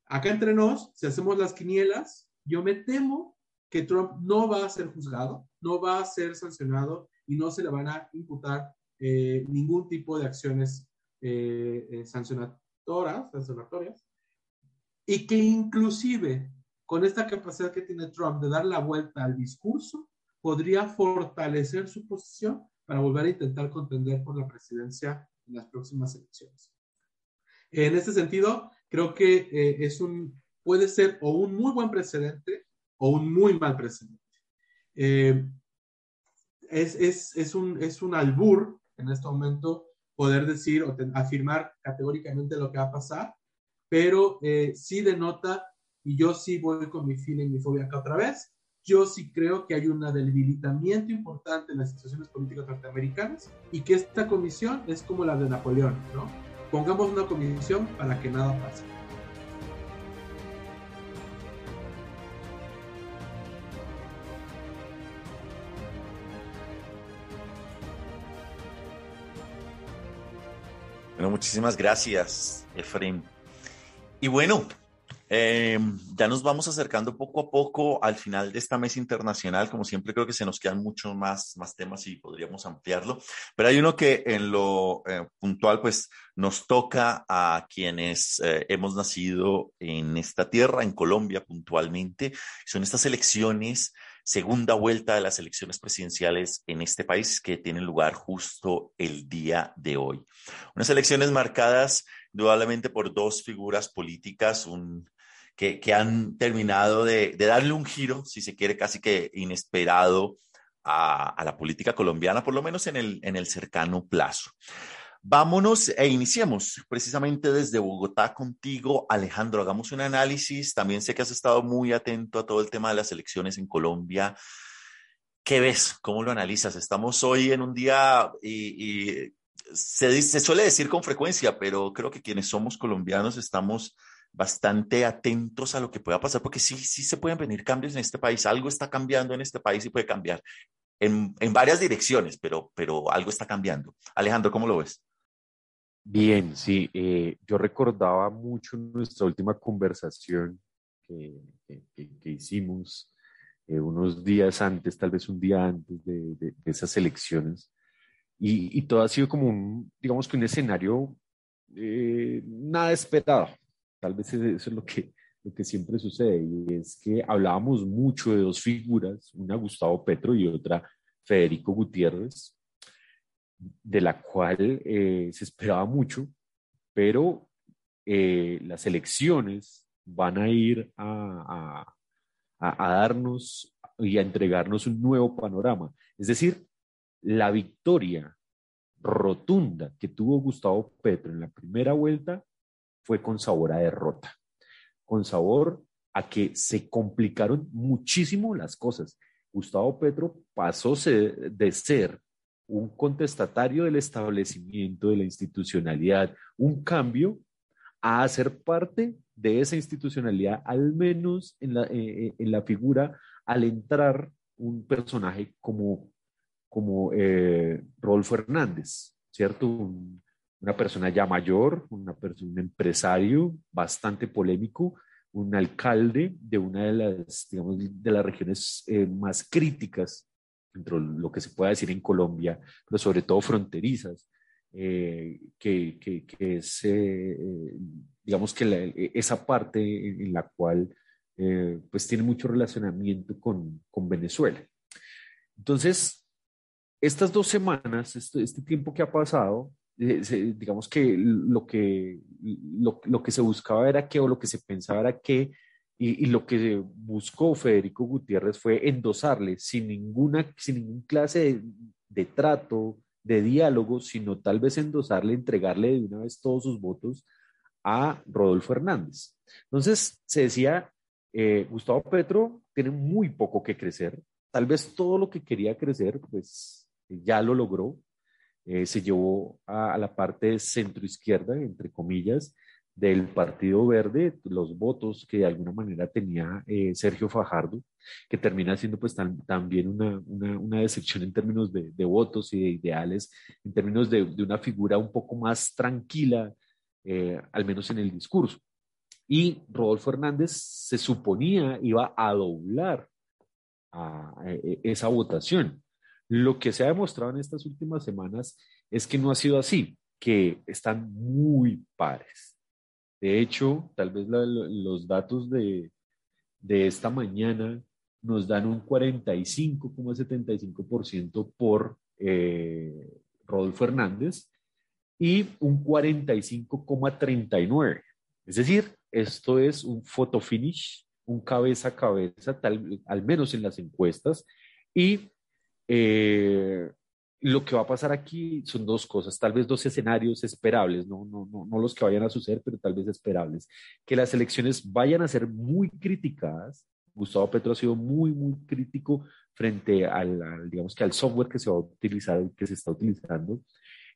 Acá entre nos, si hacemos las quinielas, yo me temo que Trump no va a ser juzgado, no va a ser sancionado y no se le van a imputar eh, ningún tipo de acciones eh, eh, sancionatorias, sancionatorias, y que inclusive con esta capacidad que tiene Trump de dar la vuelta al discurso, podría fortalecer su posición para volver a intentar contender por la presidencia en las próximas elecciones. En este sentido, creo que es un, puede ser o un muy buen precedente o un muy mal precedente. es, es, es, un, es un albur en este momento poder decir o afirmar categóricamente lo que va a pasar, pero eh, sí denota, y yo sí voy con mi feeling, mi fobia acá otra vez, yo sí creo que hay un debilitamiento importante en las instituciones políticas norteamericanas y que esta comisión es como la de Napoleón, ¿no? Pongamos una comisión para que nada pase. Muchísimas gracias, Efraín. Y bueno, eh, ya nos vamos acercando poco a poco al final de esta mesa internacional. Como siempre, creo que se nos quedan muchos más, más temas y podríamos ampliarlo. Pero hay uno que en lo eh, puntual, pues nos toca a quienes eh, hemos nacido en esta tierra, en Colombia puntualmente. Son estas elecciones segunda vuelta de las elecciones presidenciales en este país que tienen lugar justo el día de hoy. Unas elecciones marcadas indudablemente por dos figuras políticas, un, que, han terminado de, darle un giro, si se quiere, casi que inesperado a, a la política colombiana, por lo menos en en el cercano plazo. Vámonos e iniciemos precisamente desde Bogotá contigo, Alejandro. Hagamos un análisis. También sé que has estado muy atento a todo el tema de las elecciones en Colombia. ¿Qué ves? ¿Cómo lo analizas? Estamos hoy en un día y, se, se, suele decir con frecuencia, pero creo que quienes somos colombianos estamos bastante atentos a lo que pueda pasar, porque sí, sí se pueden venir cambios en este país. Algo está cambiando en este país y puede cambiar en, en varias direcciones, pero, pero algo está cambiando. Alejandro, ¿cómo lo ves? Bien, sí, eh, yo recordaba mucho nuestra última conversación que, que, que hicimos eh, unos días antes, tal vez un día antes de, de, de esas elecciones, y, y, todo ha sido como un, digamos que un escenario eh, nada esperado. Tal vez eso es lo que, lo que siempre sucede, y es que hablábamos mucho de dos figuras, una Gustavo Petro y otra Federico Gutiérrez, de la cual eh, se esperaba mucho, pero eh, las elecciones van a ir a, a, a, darnos y a entregarnos un nuevo panorama. Es decir, la victoria rotunda que tuvo Gustavo Petro en la primera vuelta fue con sabor a derrota, con sabor a que se complicaron muchísimo las cosas. Gustavo Petro pasó de ser un contestatario del establecimiento de la institucionalidad, un cambio a hacer parte de esa institucionalidad, al menos en la, eh, en la figura, al entrar un personaje como, como eh, Rolfo Hernández, ¿cierto? Un, una persona ya mayor, una persona, un empresario bastante polémico, un alcalde de una de las, digamos, de las regiones eh, más críticas dentro de lo que se pueda decir en Colombia, pero sobre todo fronterizas, eh, que, que, que, es, eh, digamos que la, esa parte en, la cual eh, pues tiene mucho relacionamiento con, con Venezuela. Entonces, estas dos semanas, este, este tiempo que ha pasado, eh, digamos que lo que, lo, lo, que se buscaba era que, o lo que se pensaba era que y, lo que buscó Federico Gutiérrez fue endosarle sin ninguna, sin ningún clase de, trato, de diálogo, sino tal vez endosarle, entregarle de una vez todos sus votos a Rodolfo Hernández. Entonces se decía, eh, Gustavo Petro tiene muy poco que crecer, tal vez todo lo que quería crecer, pues ya lo logró, eh, se llevó a, a la parte centro-izquierda, entre comillas, del Partido Verde, los votos que de alguna manera tenía eh, Sergio Fajardo, que termina siendo pues también una, una, decepción en términos de, votos y de ideales, en términos de, de una figura un poco más tranquila, eh, al menos en el discurso. Y Rodolfo Hernández se suponía iba a doblar a esa votación. Lo que se ha demostrado en estas últimas semanas es que no ha sido así, que están muy pares de hecho, tal vez los datos de, de esta mañana nos dan un 45,75% por eh, Rodolfo Hernández y un 45,39%. Es decir, esto es un photo finish, un cabeza a cabeza, al menos en las encuestas, y eh, lo que va a pasar aquí son dos cosas, tal vez dos escenarios esperables, no, no, no, no los que vayan a suceder, pero tal vez esperables. Que las elecciones vayan a ser muy criticadas, Gustavo Petro ha sido muy, muy crítico frente al, digamos que al software que se va a utilizar, que se está utilizando.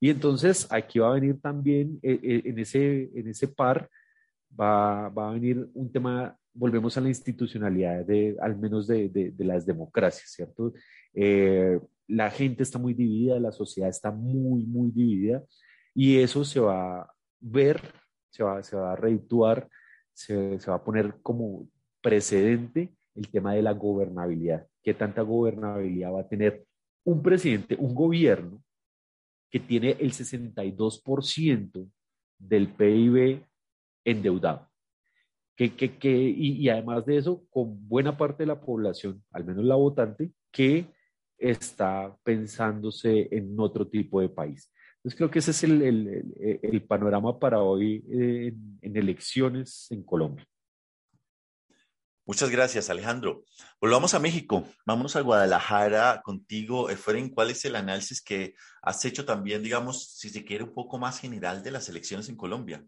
Y entonces aquí va a venir también eh, eh, en, ese, en ese par, va, va, a venir un tema, volvemos a la institucionalidad de, al menos de, de, las democracias, ¿cierto? Eh, la gente está muy dividida, la sociedad está muy, muy dividida y eso se va a ver, se va, se va a reituar, se, se va a poner como precedente el tema de la gobernabilidad. ¿Qué tanta gobernabilidad va a tener un presidente, un gobierno que tiene el 62% del PIB endeudado? Que, que, que, y, y, además de eso, con buena parte de la población, al menos la votante, que está pensándose en otro tipo de país. Entonces creo que ese es el, el, el panorama para hoy eh, en, en elecciones en Colombia. Muchas gracias, Alejandro. Volvamos a México. Vámonos a Guadalajara contigo, Efren. ¿Cuál es el análisis que has hecho también, digamos, si se quiere, un poco más general de las elecciones en Colombia?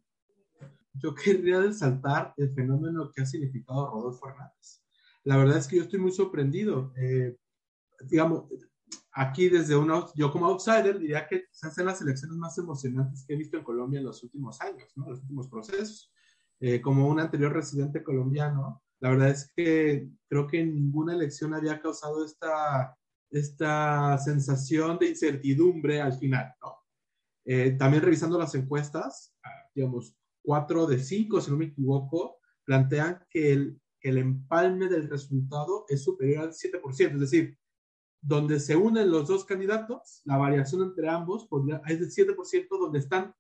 Yo querría resaltar el fenómeno que ha significado Rodolfo Hernández. La verdad es que yo estoy muy sorprendido. Eh, digamos, aquí desde uno, yo como outsider diría que se hacen las elecciones más emocionantes que he visto en Colombia en los últimos años, ¿no? Los últimos procesos. Eh, como un anterior residente colombiano, la verdad es que creo que ninguna elección había causado esta, esta sensación de incertidumbre al final, ¿no? Eh, también revisando las encuestas, digamos, cuatro de cinco, si no me equivoco, plantean que el, el empalme del resultado es superior al 7%, es decir, donde se unen los dos candidatos, la variación entre ambos es del 7% donde están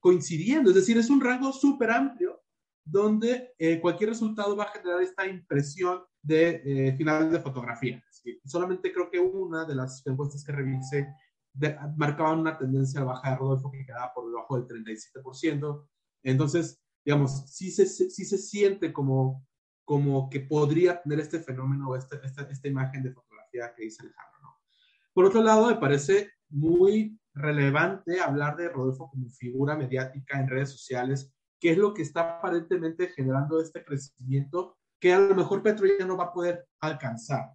coincidiendo, es decir, es un rango súper amplio donde eh, cualquier resultado va a generar esta impresión de eh, final de fotografía. solamente creo que una de las encuestas que revisé marcaban una tendencia a baja de Rodolfo que quedaba por debajo del 37%. Entonces, digamos, sí se, sí se siente como, como que podría tener este fenómeno, esta, esta, esta imagen de fotografía que dice Alejandro. ¿no? Por otro lado, me parece muy relevante hablar de Rodolfo como figura mediática en redes sociales qué es lo que está aparentemente generando este crecimiento que a lo mejor Petro ya no va a poder alcanzar.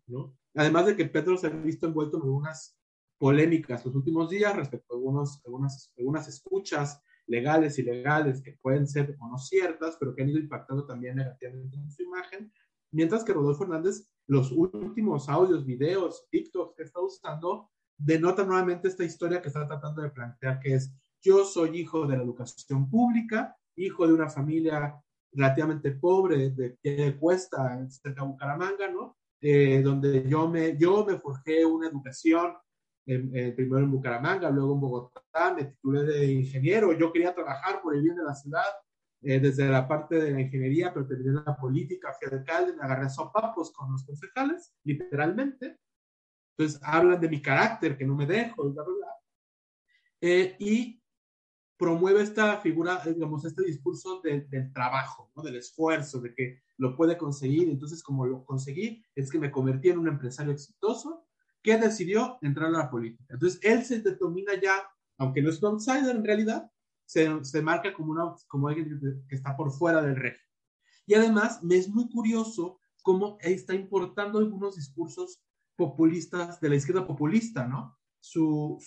Además de que Petro se ha visto envuelto en algunas polémicas los últimos días respecto a algunas, escuchas legales y legales que pueden ser o no ciertas, pero que han ido impactando también negativamente en su imagen, mientras que Rodolfo Hernández, los últimos audios, videos, TikToks que está usando, denota nuevamente esta historia que está tratando de plantear, que es yo soy hijo de la educación pública, hijo de una familia relativamente pobre de que cuesta cerca de Bucaramanga, ¿no? Eh, donde yo me, yo me forjé una educación primero en Bucaramanga, luego en Bogotá, me titulé de ingeniero, yo quería trabajar por el bien de la ciudad, eh, desde la parte de la ingeniería, pero terminé en la política, fui alcalde, me agarré a sopapos con los concejales, literalmente. Entonces hablan de mi carácter, que no me dejo, bla, bla, bla. Eh, y promueve esta figura, eh, digamos, este discurso del trabajo, ¿no? del esfuerzo, de que lo puede conseguir. Entonces, como lo conseguí, es que me convertí en un empresario exitoso que decidió entrar a la política. Entonces, él se determina ya, aunque no es un outsider en realidad, se, se marca como, una, como alguien que está por fuera del régimen. Y además, me es muy curioso cómo está importando algunos discursos populistas de la izquierda populista, ¿no? su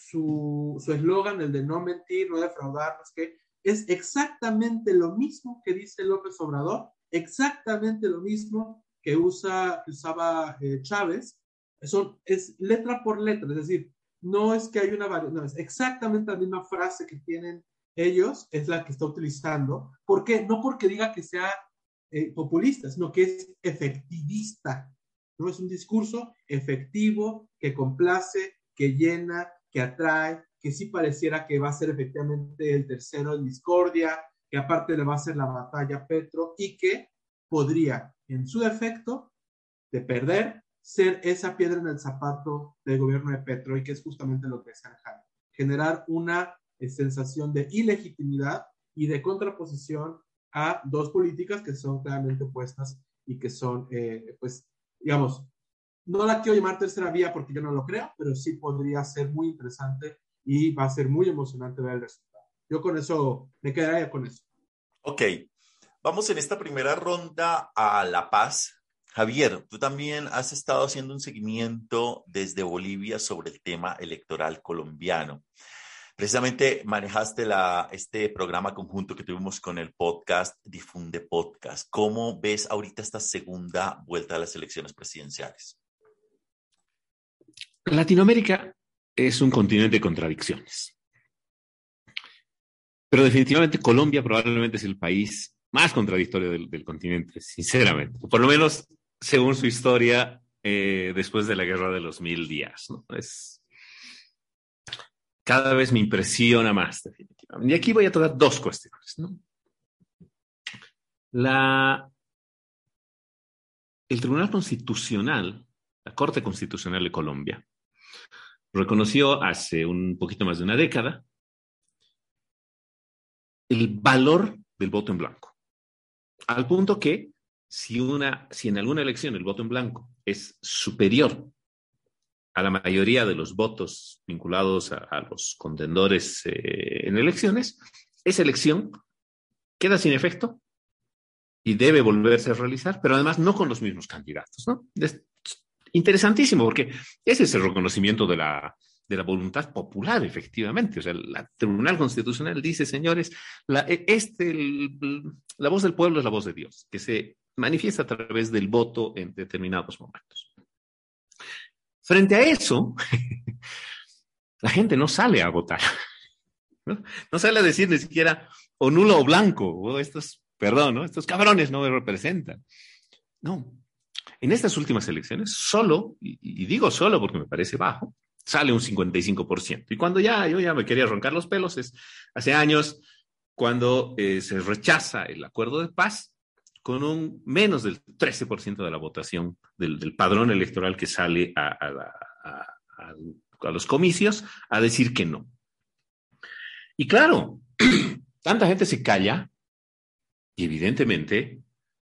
eslogan, su, el de no mentir, no defraudar, es que es exactamente lo mismo que dice López Obrador, exactamente lo mismo que usa, usaba eh, Chávez, son, es letra por letra, es decir, no es que hay una variación, no, es exactamente la misma frase que tienen ellos, es la que está utilizando. ¿Por qué? No porque diga que sea eh, populista, sino que es efectivista. No es un discurso efectivo que complace, que llena, que atrae, que sí pareciera que va a ser efectivamente el tercero en discordia, que aparte le va a hacer la batalla a Petro y que podría, en su defecto, de perder, ser esa piedra en el zapato del gobierno de Petro y que es justamente lo que es Alejandro. Generar una sensación de ilegitimidad y de contraposición a dos políticas que son claramente opuestas y que son, eh, pues, digamos, no la quiero llamar tercera vía porque yo no lo creo, pero sí podría ser muy interesante y va a ser muy emocionante ver el resultado. Yo con eso me quedaría con eso. Ok, vamos en esta primera ronda a La Paz Javier, tú también has estado haciendo un seguimiento desde Bolivia sobre el tema electoral colombiano. Precisamente manejaste este programa conjunto que tuvimos con el podcast Difunde Podcast. ¿Cómo ves ahorita esta segunda vuelta a las elecciones presidenciales? Latinoamérica es un continente de contradicciones. Pero definitivamente Colombia probablemente es el país más contradictorio del, continente, sinceramente. Por lo menos según su historia eh, después de la guerra de los mil días. ¿no? Es, cada vez me impresiona más, definitivamente. Y aquí voy a tocar dos cuestiones. ¿no? La, el Tribunal Constitucional, la Corte Constitucional de Colombia, reconoció hace un poquito más de una década el valor del voto en blanco, al punto que si, una, si en alguna elección el voto en blanco es superior a la mayoría de los votos vinculados a, los contendores eh, en elecciones, esa elección queda sin efecto y debe volverse a realizar, pero además no con los mismos candidatos. ¿no? Es interesantísimo porque ese es el reconocimiento de la, de la voluntad popular, efectivamente. O sea, el Tribunal Constitucional dice, señores, e, este, la voz del pueblo es la voz de Dios, que se manifiesta a través del voto en determinados momentos. Frente a eso, [laughs] la gente no sale a votar. [laughs] ¿no? sale a decir ni siquiera o nulo o blanco, o estos, perdón, estos cabrones no me representan. No. En estas últimas elecciones, solo, y, digo solo porque me parece bajo, sale un 55%. Y cuando ya yo ya me quería roncar los pelos, es hace años, cuando eh, se rechaza el acuerdo de paz, con un menos del 13% de la votación del, padrón electoral que sale a, a, los comicios a decir que no. Y claro, [clears throat] tanta gente se calla y evidentemente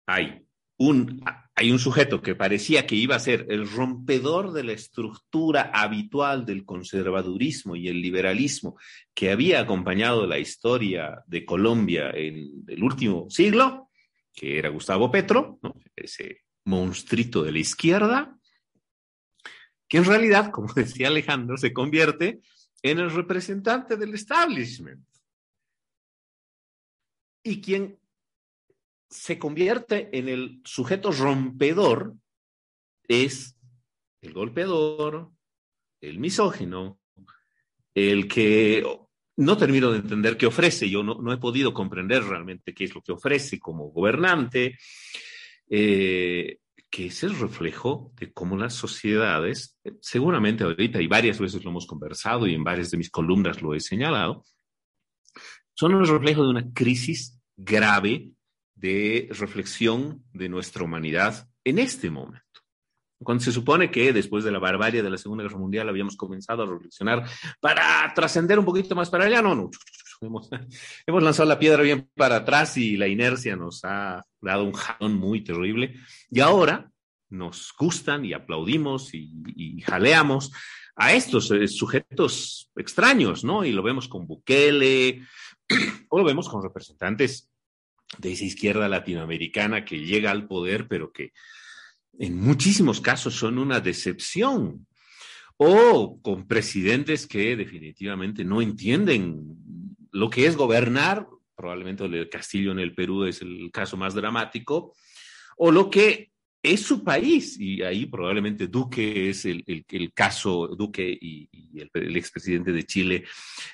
hay un, hay un sujeto que parecía que iba a ser el rompedor de la estructura habitual del conservadurismo y el liberalismo que había acompañado la historia de Colombia en el último siglo, que era Gustavo Petro, ese monstruito de la izquierda, que en realidad, [laughs] como decía Alejandro, se convierte en el representante del establishment. Y quien se convierte en el sujeto rompedor es el golpeador, el misógino, el que no termino de entender qué ofrece. Yo no, he podido comprender realmente qué es lo que ofrece como gobernante, eh, que es el reflejo de cómo las sociedades, seguramente ahorita y varias veces lo hemos conversado y en varias de mis columnas lo he señalado, son el reflejo de una crisis grave de reflexión de nuestra humanidad en este momento. Cuando se supone que después de la barbarie de la Segunda Guerra Mundial habíamos comenzado a reflexionar para trascender un poquito más para allá, no, no. Hemos, [laughs] hemos, lanzado la piedra bien para atrás y la inercia nos ha dado un jalón muy terrible. Y ahora nos gustan y aplaudimos y, jaleamos a estos eh, sujetos extraños, ¿no? Y lo vemos con Bukele, [clears throat] o lo vemos con representantes de esa izquierda latinoamericana que llega al poder, pero que en muchísimos casos son una decepción. O con presidentes que definitivamente no entienden lo que es gobernar, probablemente el Castillo en el Perú es el caso más dramático, o lo que es su país, y ahí probablemente Duque es el, caso, Duque y, el, expresidente de Chile,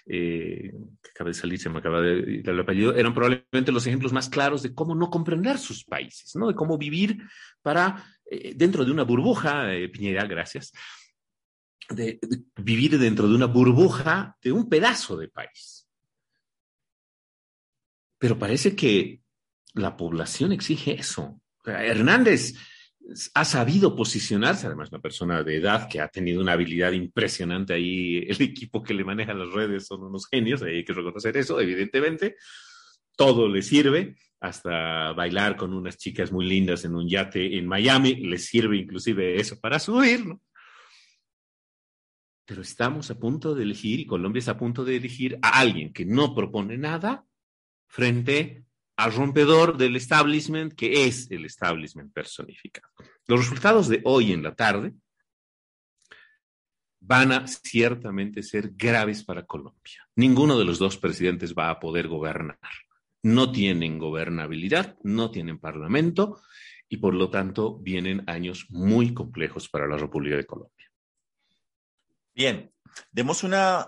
eh, que acaba de salir, se me acaba de dar el apellido, eran probablemente los ejemplos más claros de cómo no comprender sus países, ¿no? de cómo vivir para, eh, dentro de una burbuja, eh, Piñera, gracias, de, vivir dentro de una burbuja de un pedazo de país. Pero parece que la población exige eso. Hernández ha sabido posicionarse, además una persona de edad que ha tenido una habilidad impresionante ahí, el equipo que le maneja las redes son unos genios, hay que reconocer eso, evidentemente, todo le sirve, hasta bailar con unas chicas muy lindas en un yate en Miami, le sirve inclusive eso para subir, ¿no? Pero estamos a punto de elegir, y Colombia está a punto de elegir a alguien que no propone nada frente al rompedor del establishment, que es el establishment personificado. Los resultados de hoy en la tarde van a ciertamente ser graves para Colombia. Ninguno de los dos presidentes va a poder gobernar. No tienen gobernabilidad, no tienen parlamento y por lo tanto vienen años muy complejos para la República de Colombia. Bien, demos una,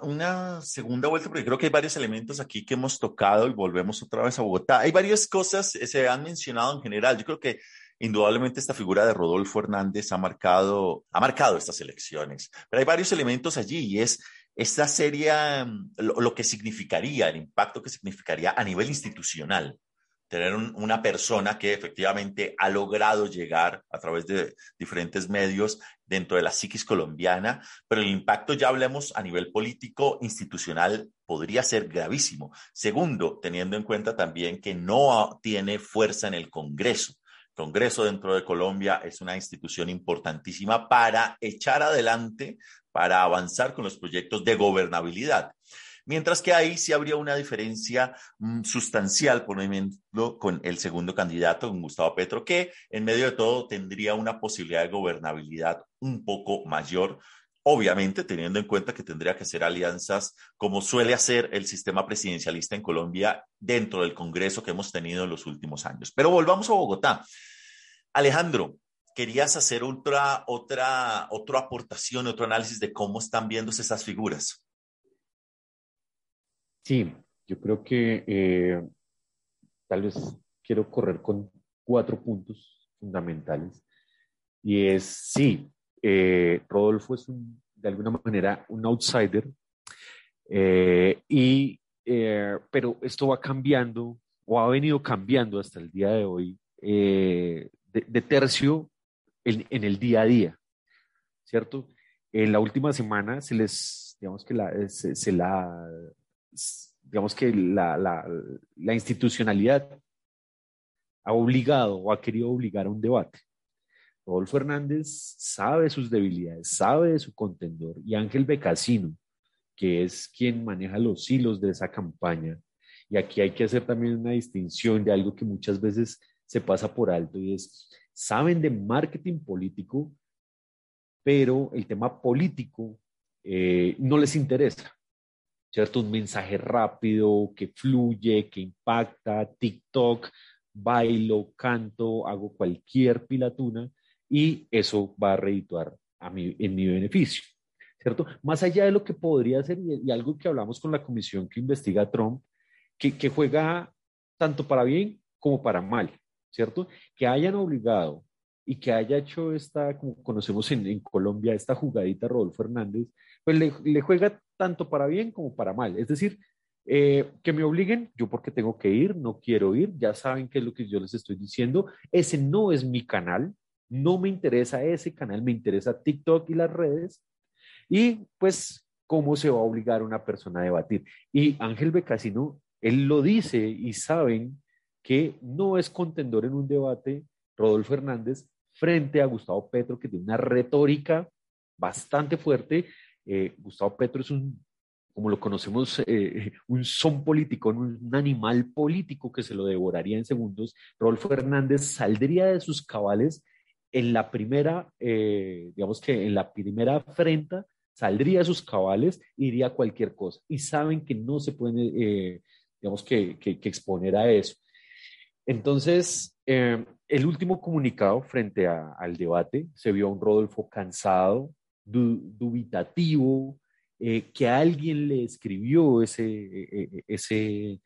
segunda vuelta porque creo que hay varios elementos aquí que hemos tocado y volvemos otra vez a Bogotá. Hay varias cosas, eh, se han mencionado en general. Yo creo que indudablemente esta figura de Rodolfo Hernández ha marcado, ha marcado estas elecciones, pero hay varios elementos allí y es esta serie, mm, lo, que significaría, el impacto que significaría a nivel institucional tener una persona que efectivamente ha logrado llegar a través de diferentes medios dentro de la psiquis colombiana, pero el impacto, ya hablemos a nivel político, institucional, podría ser gravísimo. Segundo, teniendo en cuenta también que no tiene fuerza en el Congreso. Congreso dentro de Colombia es una institución importantísima para echar adelante, para avanzar con los proyectos de gobernabilidad. Mientras que ahí sí habría una diferencia mm, sustancial, por ejemplo, con el segundo candidato, con Gustavo Petro, que en medio de todo tendría una posibilidad de gobernabilidad un poco mayor, obviamente teniendo en cuenta que tendría que hacer alianzas como suele hacer el sistema presidencialista en Colombia dentro del Congreso que hemos tenido en los últimos años. Pero volvamos a Bogotá. Alejandro, querías hacer otra, otra, otra aportación, otro análisis de cómo están viéndose esas figuras. Sí, yo creo que eh, tal vez quiero correr con cuatro puntos fundamentales. Y es, sí, eh, Rodolfo es de alguna manera un outsider, eh, y, pero esto va cambiando o ha venido cambiando hasta el día de hoy de, tercio en, el día a día, ¿cierto? En la última semana se les, digamos que la, se la digamos que la, la, la institucionalidad ha obligado o ha querido obligar a un debate. Rodolfo Hernández sabe sus debilidades, sabe de su contendor y Ángel Becasino, que es quien maneja los hilos de esa campaña. Y aquí hay que hacer también una distinción de algo que muchas veces se pasa por alto y es, saben de marketing político, pero el tema político eh, no les interesa. ¿cierto? Un mensaje rápido, que fluye, que impacta, TikTok, bailo, canto, hago cualquier pilatuna y eso va a redituar a mí, en mi beneficio, ¿cierto? Más allá de lo que podría ser y, algo que hablamos con la comisión que investiga a Trump, que, que juega tanto para bien como para mal, ¿cierto? Que hayan obligado y que haya hecho esta, como conocemos en, Colombia, esta jugadita Rodolfo Hernández, pues le, le, juega tanto para bien como para mal. Es decir, eh, que me obliguen, yo porque tengo que ir, no quiero ir, ya saben qué es lo que yo les estoy diciendo, ese no es mi canal, no me interesa ese canal, me interesa TikTok y las redes. Y pues, ¿cómo se va a obligar a una persona a debatir? Y Ángel Becasino, él lo dice y saben que no es contendor en un debate Rodolfo Hernández frente a Gustavo Petro, que tiene una retórica bastante fuerte eh, Gustavo Petro es un, como lo conocemos, eh, un son político, un, animal político que se lo devoraría en segundos. Rodolfo Hernández saldría de sus cabales en la primera, eh, digamos que en la primera afrenta, saldría de sus cabales y diría cualquier cosa. Y saben que no se pueden, digamos que, exponer a eso. Entonces, el último comunicado frente al debate se vio a un Rodolfo cansado, dubitativo, eh, que alguien le escribió ese, eh, eh,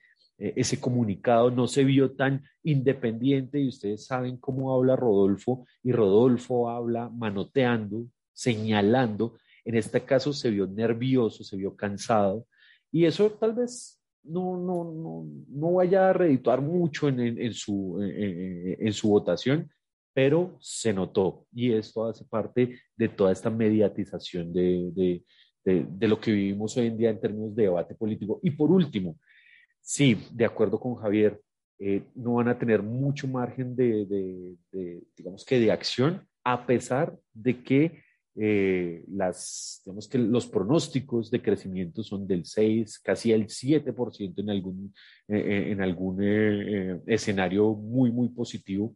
ese comunicado, no se vio tan independiente y ustedes saben cómo habla Rodolfo y Rodolfo habla manoteando, señalando. En este caso se vio nervioso, se vio cansado y eso tal vez no, no, no, no vaya a redituar mucho en, en, su, en su votación, pero se notó y esto hace parte de toda esta mediatización de, de, de, lo que vivimos hoy en día en términos de debate político. Y por último, sí, de acuerdo con Javier, eh, no van a tener mucho margen de, digamos que de acción, a pesar de que eh, las, digamos que los pronósticos de crecimiento son del 6, casi el 7% en algún, eh, eh, en algún escenario muy, muy positivo.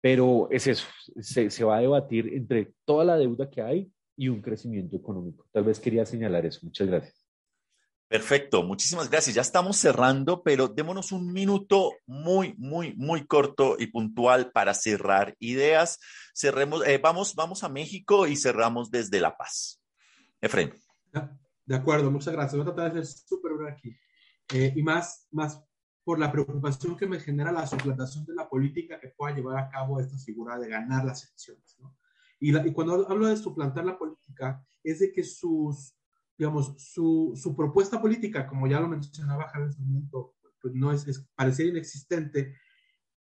Pero es eso, se, se va a debatir entre toda la deuda que hay y un crecimiento económico. Tal vez quería señalar eso. Muchas gracias. Perfecto, muchísimas gracias. Ya estamos cerrando, pero démonos un minuto muy, muy, muy corto y puntual para cerrar ideas. Cerremos, eh, vamos, vamos a México y cerramos desde La Paz. Efraín. De acuerdo, muchas gracias. Voy a tratar de ser súper breve aquí. Eh, y más, más por la preocupación que me genera la suplantación de la política que pueda llevar a cabo esta figura de ganar las elecciones. ¿no? Y, y cuando hablo de suplantar la política, es de que sus digamos, su, su, propuesta política, como ya lo mencionaba Javier momento, pues no es, es parecía inexistente.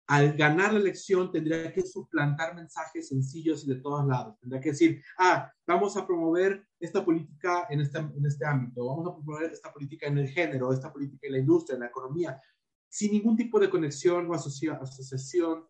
Al ganar la elección tendría que suplantar mensajes sencillos y de todos lados. Tendría que decir, ah, vamos a promover esta política en este, en este ámbito, vamos a promover esta política en el género, esta política en la industria, en la economía, sin ningún tipo de conexión o asociación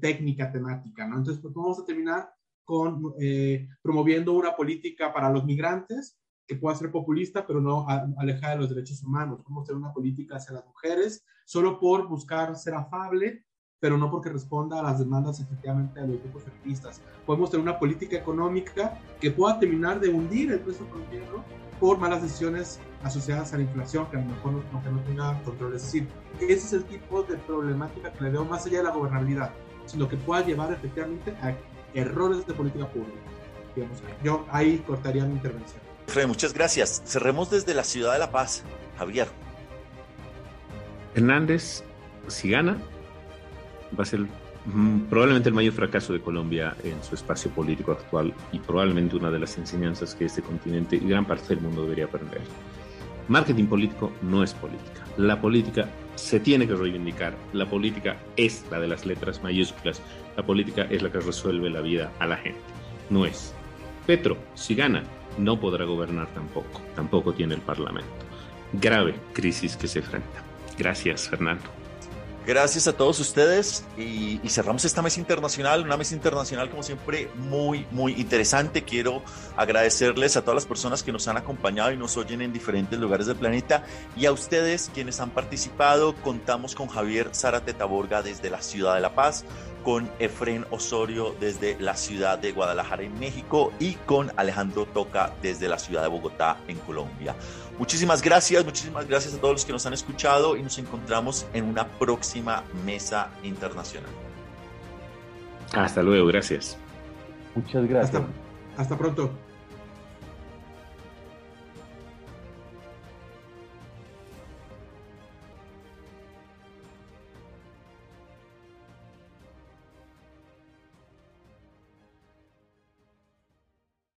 técnica, temática, ¿no? Entonces, pues vamos a terminar con eh, promoviendo una política para los migrantes que pueda ser populista, pero no alejada de los derechos humanos. Podemos tener una política hacia las mujeres solo por buscar ser afable, pero no porque responda a las demandas efectivamente de los grupos feministas. Podemos tener una política económica que pueda terminar de hundir el precio colombiano por malas decisiones asociadas a la inflación, que a lo mejor no, que no tenga control. Es decir, ese es el tipo de problemática que le veo más allá de la gobernabilidad, sino que pueda llevar efectivamente a errores de política pública. Digamos, yo ahí cortaría mi intervención muchas gracias. Cerremos desde la ciudad de La Paz. Javier. Hernández, si gana, va a ser mm, probablemente el mayor fracaso de Colombia en su espacio político actual y probablemente una de las enseñanzas que este continente y gran parte del mundo debería aprender. Marketing político no es política. La política se tiene que reivindicar. La política es la de las letras mayúsculas. La política es la que resuelve la vida a la gente. No es. Petro, si gana, no podrá gobernar tampoco, tampoco tiene el Parlamento. Grave crisis que se enfrenta. Gracias, Fernando. Gracias a todos ustedes y, cerramos esta mesa internacional, una mesa internacional como siempre muy, muy interesante. Quiero agradecerles a todas las personas que nos han acompañado y nos oyen en diferentes lugares del planeta y a ustedes quienes han participado. Contamos con Javier Zárate Taborga desde la ciudad de La Paz, con Efren Osorio desde la ciudad de Guadalajara en México y con Alejandro Toca desde la ciudad de Bogotá en Colombia. Muchísimas gracias, muchísimas gracias a todos los que nos han escuchado y nos encontramos en una próxima mesa internacional. Hasta luego, gracias. Muchas gracias. hasta, hasta pronto.